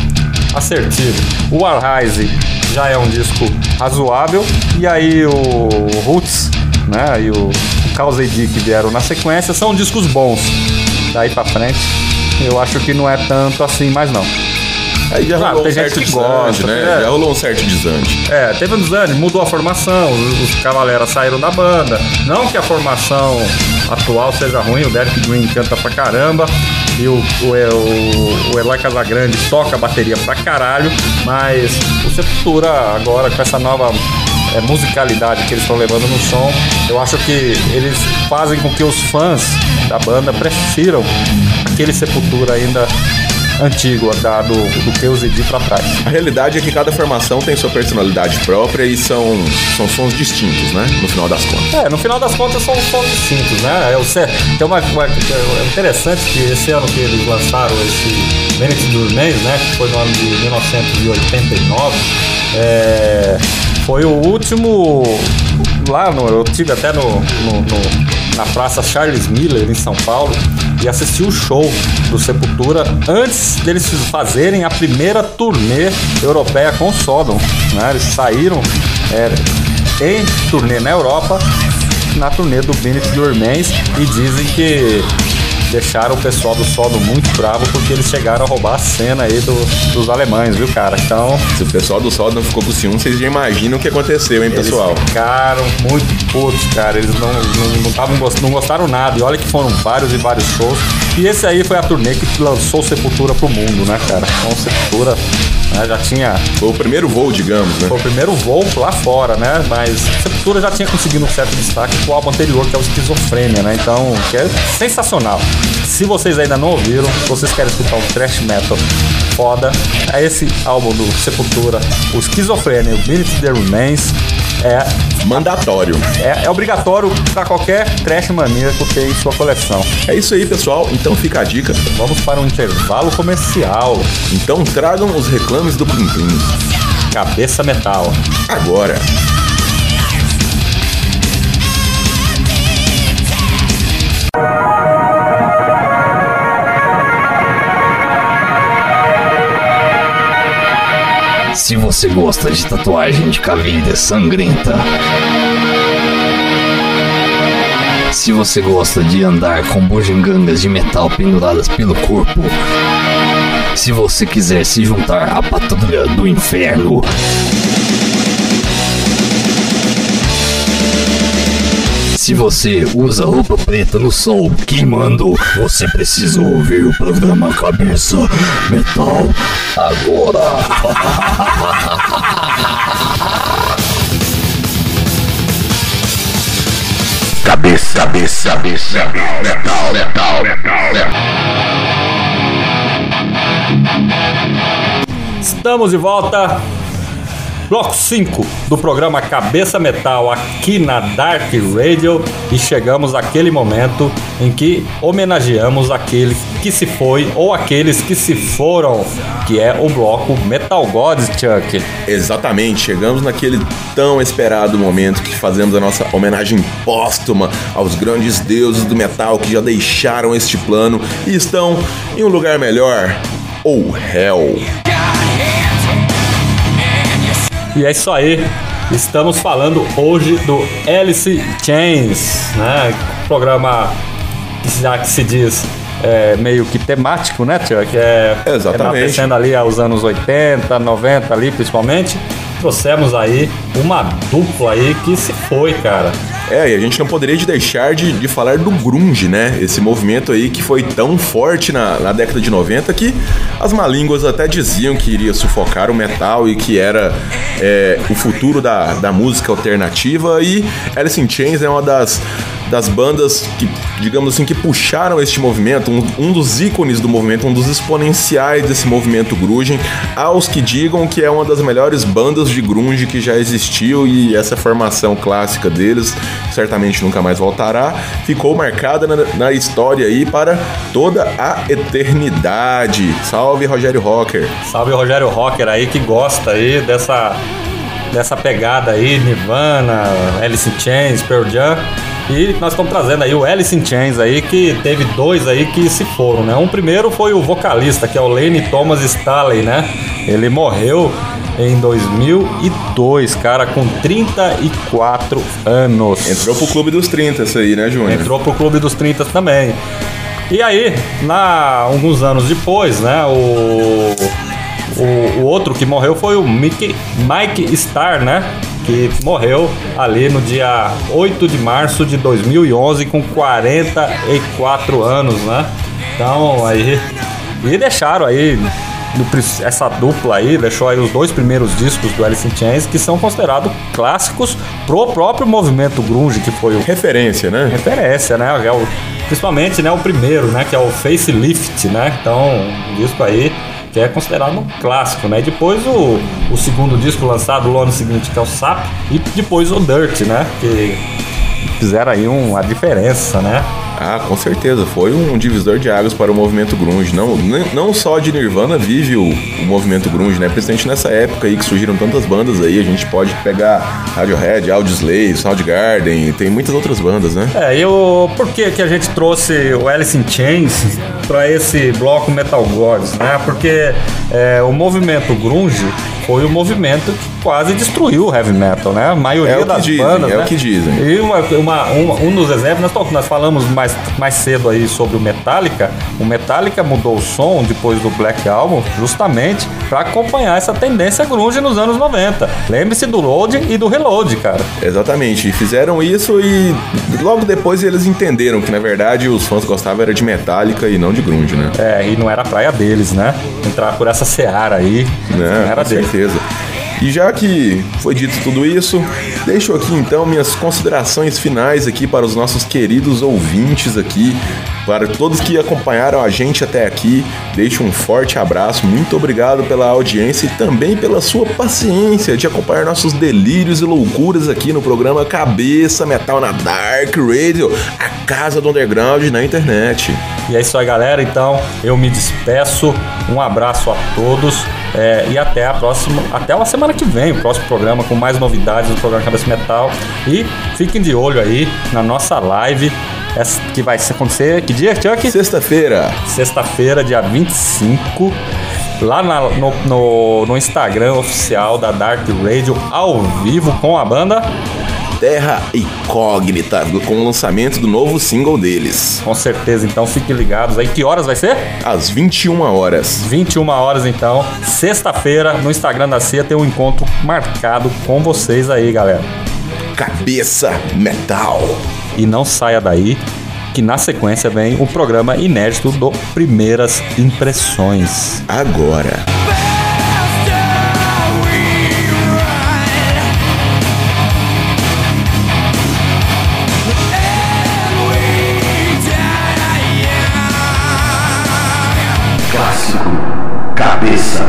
assertivo. O Arrise já é um disco razoável. E aí o Roots, né, e o, Cause AD que vieram na sequência são discos bons. Daí pra frente, eu acho que não é tanto assim mais não. Aí já rolou tem um certo desânimo, né? é. Já rolou um certo desânimo. É, teve um desânimo, mudou a formação, os, os cavaleiros saíram da banda. Não que a formação atual seja ruim, o Derek Green canta pra caramba e o, o, é, o, o Eloy Casagrande toca a bateria pra caralho, mas o Sepultura agora com essa nova é, musicalidade que eles estão levando no som, eu acho que eles fazem com que os fãs da banda prefiram aquele Sepultura ainda antigo, da, do, do que os Edi pra trás. A realidade é que cada formação tem sua personalidade própria e são, são sons distintos, né? No final das contas. É, no final das contas são sons distintos, né? É, o tem uma, uma- é interessante que esse ano que eles lançaram esse Benedict Remains, né? Que foi no ano de 1989, é, foi o último. Lá no, eu tive até no, no- no- na Praça Charles Miller, em São Paulo, e assisti o show do Sepultura antes deles fazerem a primeira turnê europeia com Sodom. Né? Eles saíram é, em turnê na Europa, na turnê do Benefit Remains, e dizem que deixaram o pessoal do Sodom muito bravo porque eles chegaram a roubar a cena aí do- dos alemães, viu, cara? Então, Se o pessoal do Sol não ficou com ciúme, vocês já imaginam o que aconteceu, hein, pessoal? Eles ficaram muito putos, cara. Eles não, não, não, tavam não gostaram nada. E olha que foram vários e vários shows. E esse aí foi a turnê que lançou Sepultura pro mundo, né, cara? Então, Sepultura né, já tinha. Foi o primeiro voo, digamos, né? Foi o primeiro voo lá fora, né? Mas Sepultura já tinha conseguido um certo destaque com o álbum anterior, que é o Esquizofrênia, né? Então, que é sensacional. Se vocês ainda não ouviram, vocês querem escutar um thrash metal foda, é esse álbum do Sepultura, o Esquizofrênia, o Minute The Remains. É, Mandatório. é, é obrigatório para qualquer trash maníaco ter em sua coleção. É isso aí, pessoal. Então fica a dica. Vamos para um intervalo comercial. Então tragam os reclames do Plim Plim. Cabeça Metal. Agora. Se você gosta de tatuagem de caveira sangrenta. Se você gosta de andar com bugigangas de metal penduradas pelo corpo. Se você quiser se juntar à patrulha do inferno. Se você usa roupa preta no sol queimando, você precisa ouvir o programa Cabeça Metal agora. [LAUGHS] Cabeça, cabeça, cabeça, metal, metal, metal, metal. Estamos de volta. Bloco 5 do programa Cabeça Metal aqui na Dark Radio e chegamos àquele momento em que homenageamos aquele que se foi ou aqueles que se foram, que é o bloco Metal Gods, Chuck. Exatamente, chegamos naquele tão esperado momento que fazemos a nossa homenagem póstuma aos grandes deuses do metal que já deixaram este plano e estão em um lugar melhor, ou Hell. E é isso aí. Estamos falando hoje do Alice Chains, né? Programa já que se diz é, meio que temático, né, Chuck? É, Exatamente. enaltecendo ali aos anos 80, 90 ali principalmente. Trouxemos aí uma dupla aí que se foi, cara. É, e a gente não poderia de deixar de, de falar do grunge, né? Esse movimento aí que foi tão forte na, na década de 90 que as malínguas até diziam que iria sufocar o metal e que era é, o futuro da, da música alternativa. E Alice in Chains é uma das, das bandas que, digamos assim, que puxaram este movimento, um, um dos ícones do movimento, um dos exponenciais desse movimento grunge, aos que digam que é uma das melhores bandas de grunge que já existiu e essa formação clássica deles certamente nunca mais voltará, ficou marcada na, na história aí para toda a eternidade. Salve Rogério Rocker! Salve Rogério Rocker aí que gosta aí dessa, dessa pegada aí, Nirvana, Alice in Chains, Pearl Jam. E nós estamos trazendo aí o Alice in Chains aí, que teve dois aí que se foram, né? Um primeiro foi o vocalista, que é o Lane Thomas Staley, né? Ele morreu em 2002, cara, com 34 anos. Entrou pro clube dos 30 isso aí, né, Júnior? Entrou pro clube dos 30 também. E aí, na, alguns anos depois, né, o, o, o outro que morreu foi o Mickey, Mike Starr, né? Que morreu ali no dia 8 de março de 2011 com 44 anos, né? Então, aí... E deixaram aí essa dupla aí deixou aí os dois primeiros discos do Alice in Chains que são considerados clássicos pro próprio movimento grunge que foi o Referência, né? referência, né? É o- principalmente, né, o primeiro, né, que é o Facelift, né? Então, um disco aí que é considerado um clássico, né? Depois o, o segundo disco lançado no ano seguinte, que é o Sap, e depois o Dirt, né? Que fizeram aí uma diferença, né? Ah, com certeza, foi um divisor de águas para o movimento grunge. Não, não só de Nirvana vive o, o movimento grunge, né? Principalmente nessa época aí que surgiram tantas bandas aí, a gente pode pegar Radiohead, Audioslave, Soundgarden, tem muitas outras bandas, né? É, e o, por que, que a gente trouxe o Alice in Chains para esse bloco Metal Gods, né? Porque é, o movimento grunge foi o movimento que quase destruiu o heavy metal, né? A maioria É o das dizem, bandas, é o né? que dizem. E uma, uma- uma- um dos exemplos, nós, nós falamos mais, mais cedo aí sobre o Metallica. O Metallica mudou o som depois do Black Album justamente para acompanhar essa tendência grunge nos anos 90. Lembre-se do Load e do Reload, cara. Exatamente, fizeram isso e logo depois eles entenderam que na verdade os fãs gostavam era de Metallica e não de grunge, né? É, e não era a praia deles, né? Entrar por essa seara aí, Né, não era com deles. certeza. E já que foi dito tudo isso, deixo aqui então minhas considerações finais aqui para os nossos queridos ouvintes aqui, para todos que acompanharam a gente até aqui. Deixo um forte abraço, muito obrigado pela audiência e também pela sua paciência de acompanhar nossos delírios e loucuras aqui no programa Cabeça Metal na Dark Radio, a casa do underground na internet. E é isso aí, galera. Então, eu me despeço. Um abraço a todos. É, e até a próxima, até a semana que vem, o próximo programa com mais novidades do programa Cabeça Metal. E fiquem de olho aí na nossa live, essa que vai acontecer. Que dia, Chuck? Sexta-feira, Sexta-feira, dia 25. Lá na- no, no, no Instagram oficial da Dark Radio, ao vivo com a banda. Terra Incógnita, com o lançamento do novo single deles. Com certeza, então fiquem ligados aí. Que horas vai ser? Às 21 horas. 21 horas então, sexta-feira, no Instagram da CIA tem um encontro marcado com vocês aí, galera. Cabeça Metal. E não saia daí, que na sequência vem o programa inédito do Primeiras Impressões. Agora. Clássico Cabeça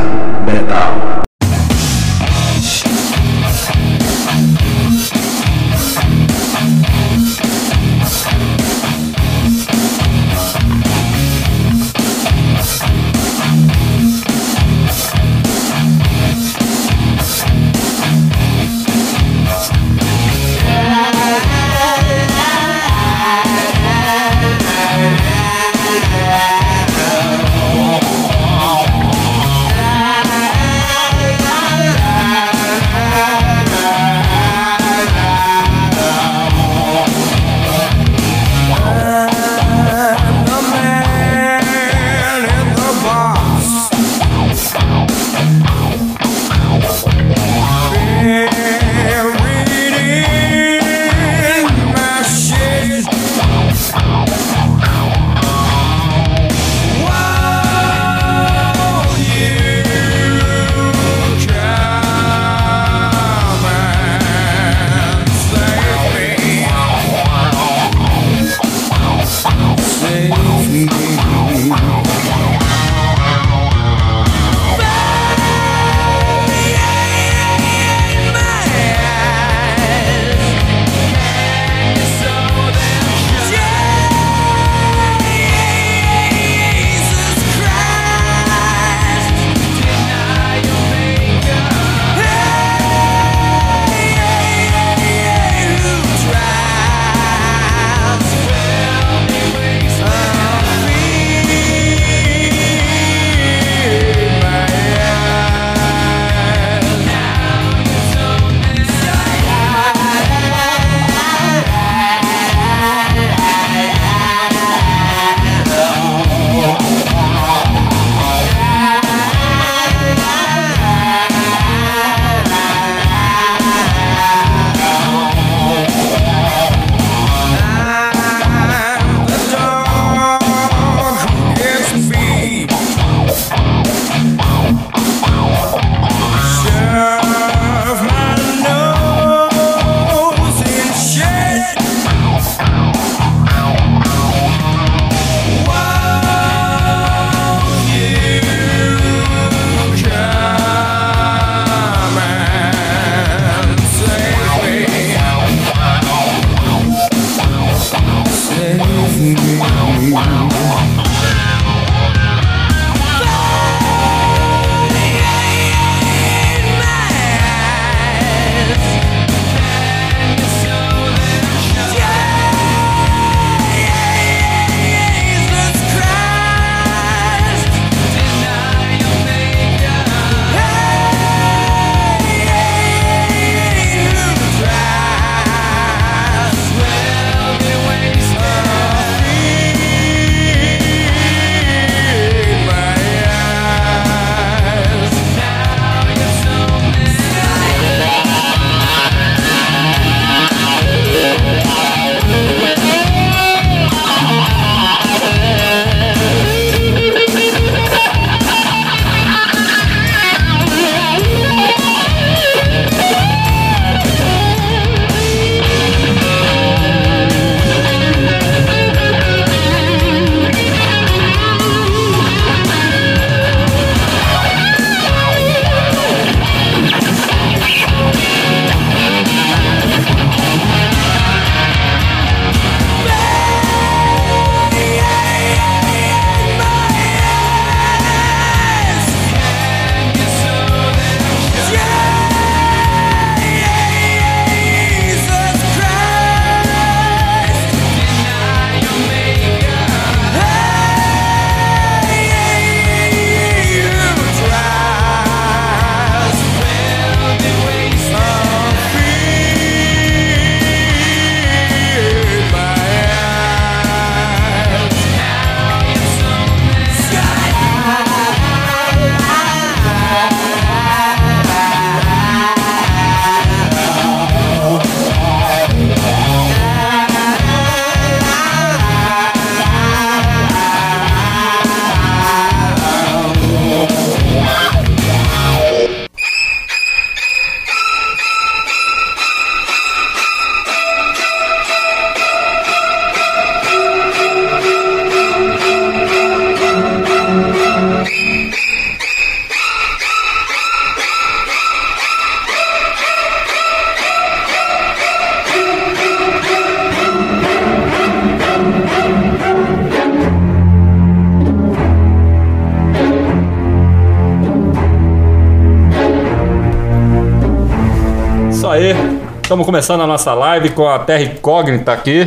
começando a nossa live com a Terra Incógnita aqui.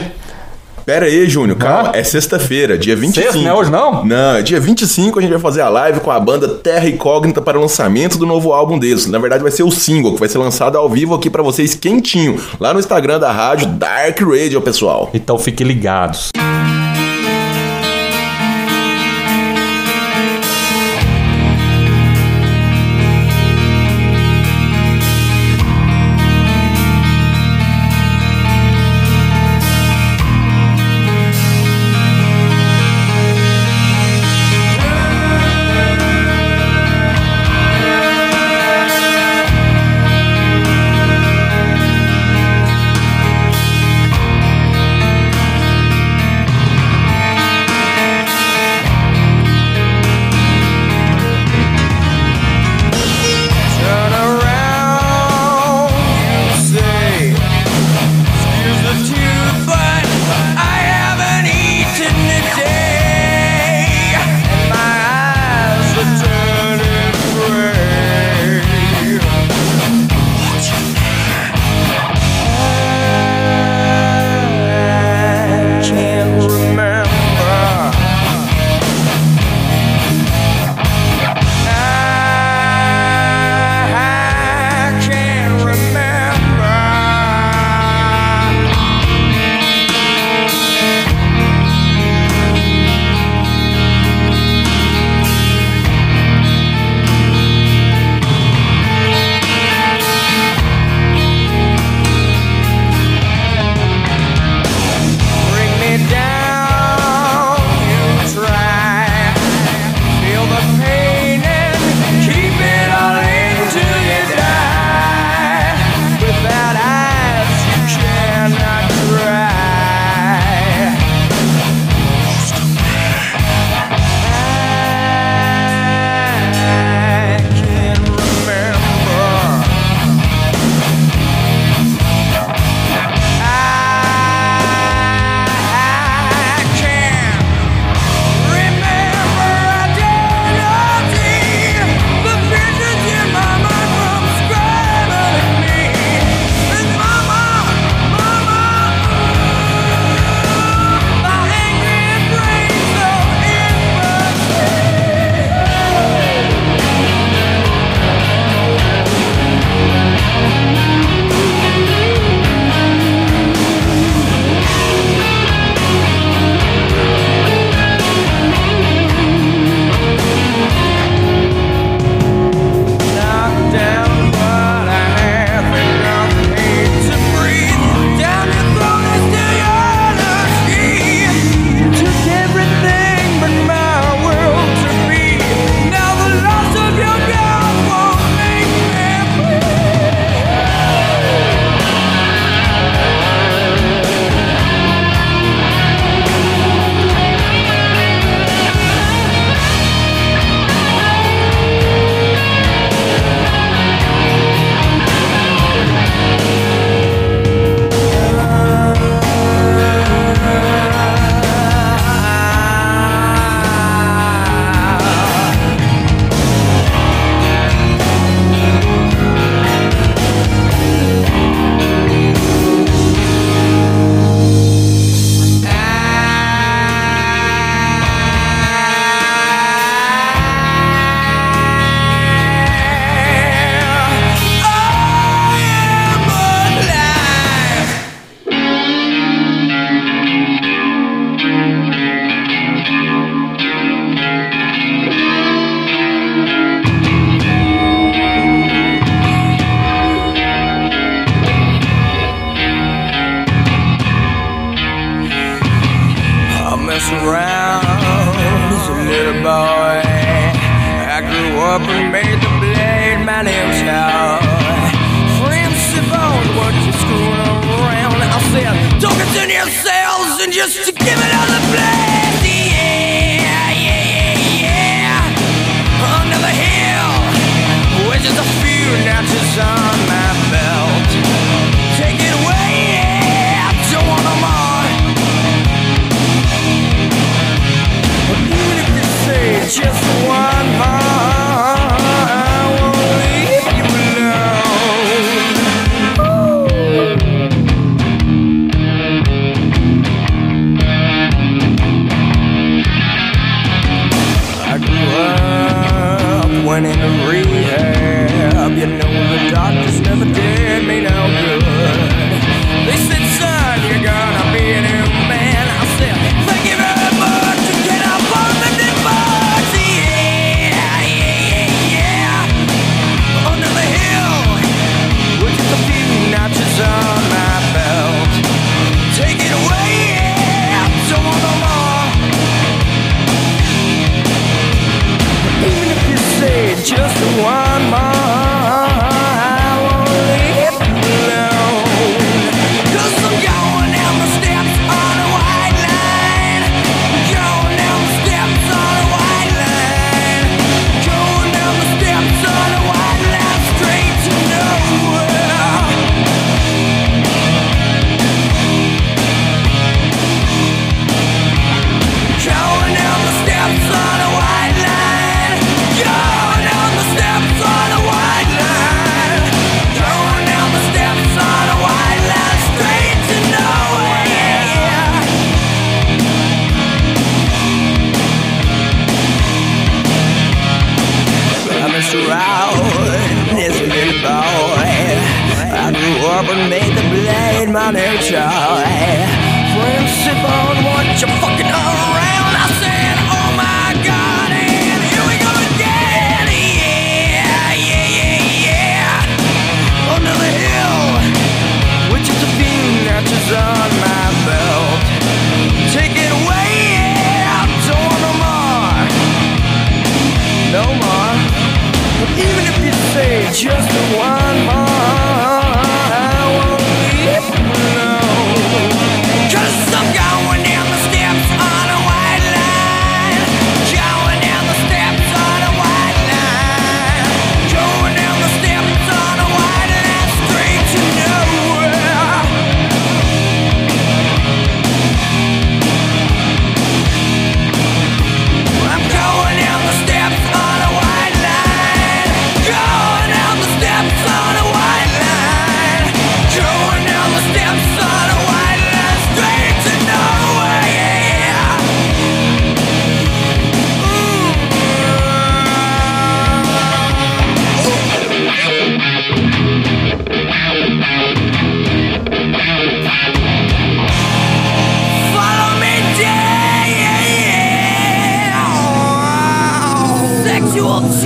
Pera aí, Júnior, calma. Hã? É sexta-feira, dia 25. Sexta, não é hoje não? Não, é dia 25 a gente vai fazer a live com a banda Terra Incógnita para o lançamento do novo álbum deles. Na verdade, vai ser o single, que vai ser lançado ao vivo aqui pra vocês quentinho, lá no Instagram da rádio Dark Radio, pessoal. Então fiquem ligados.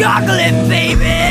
chocolate, baby!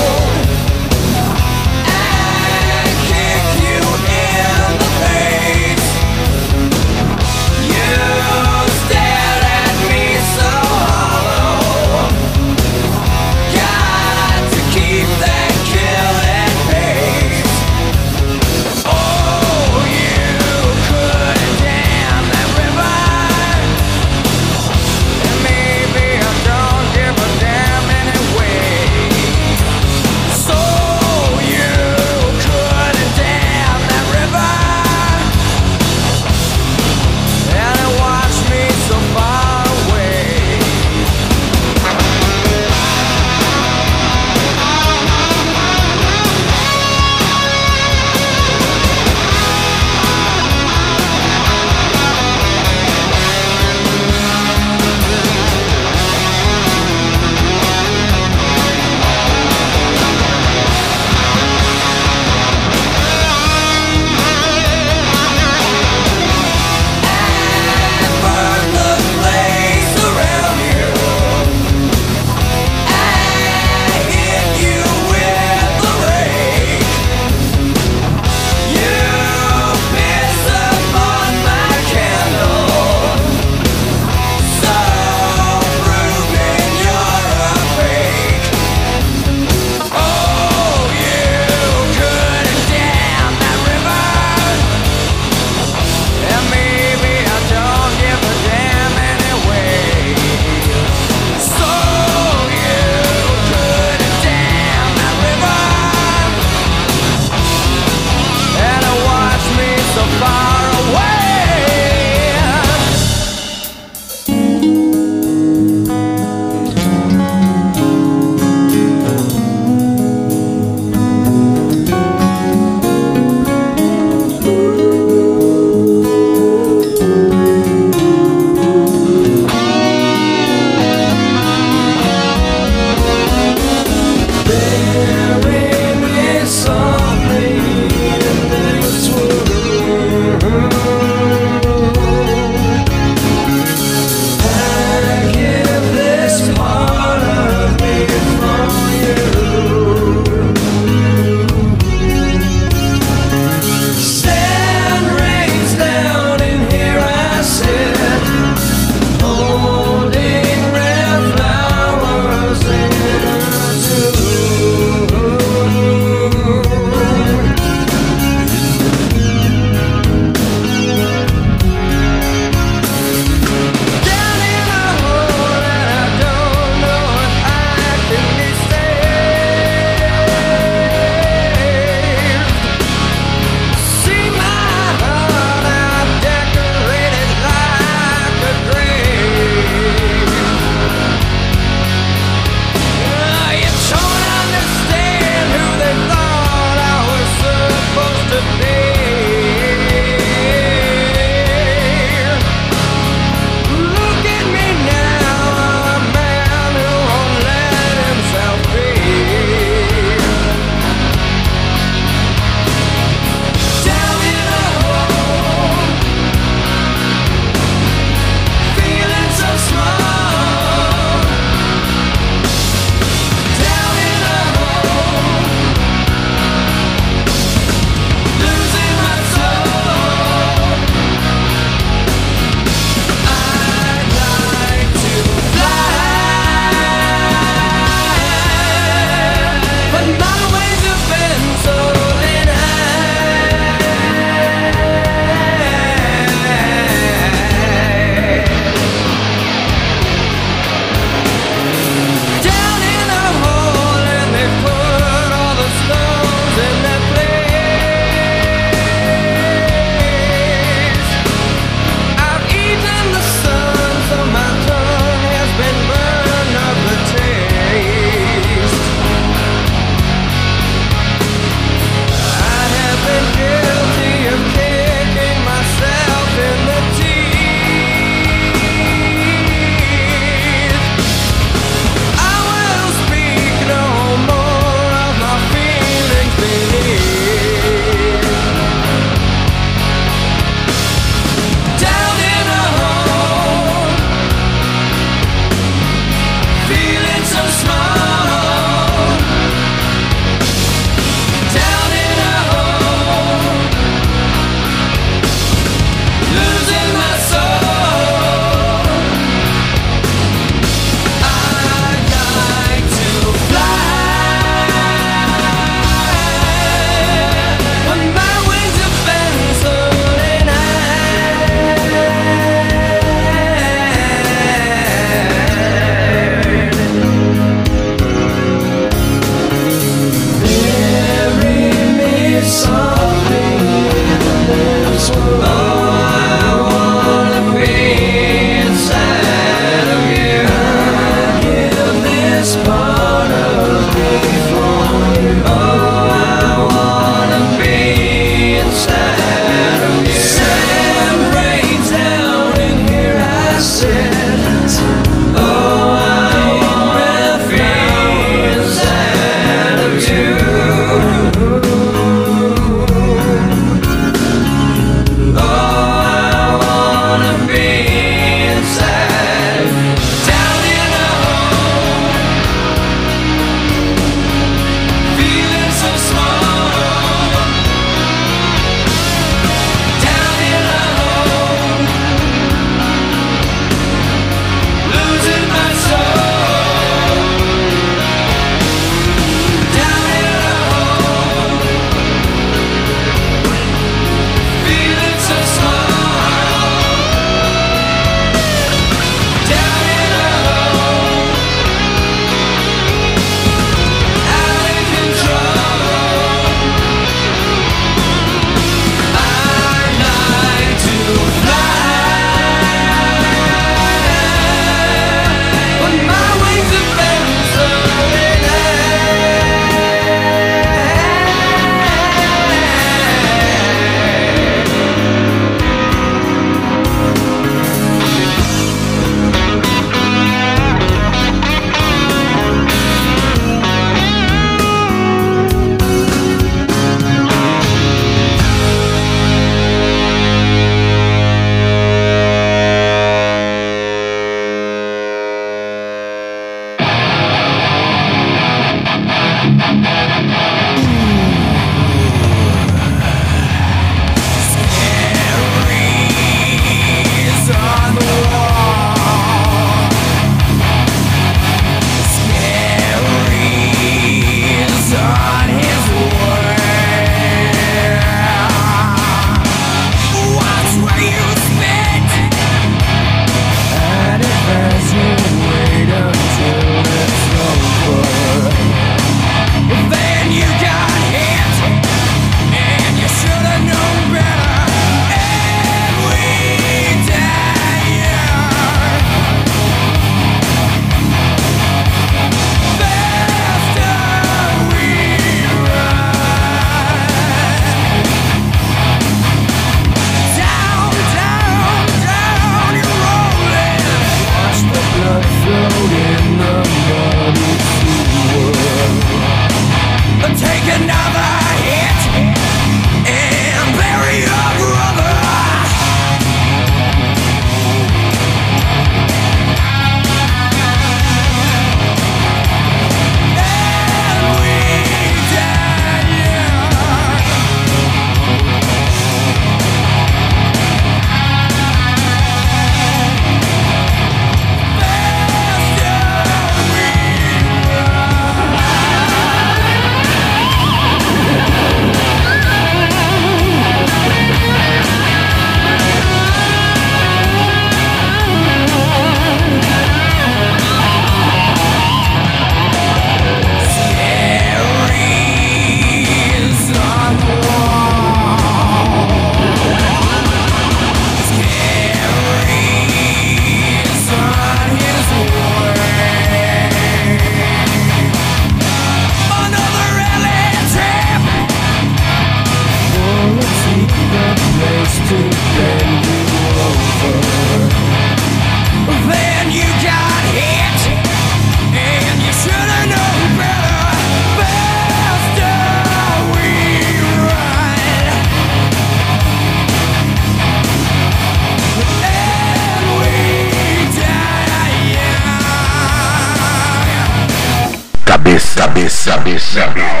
Cabeça, cabeça, cabeça, metal, metal, metal, metal.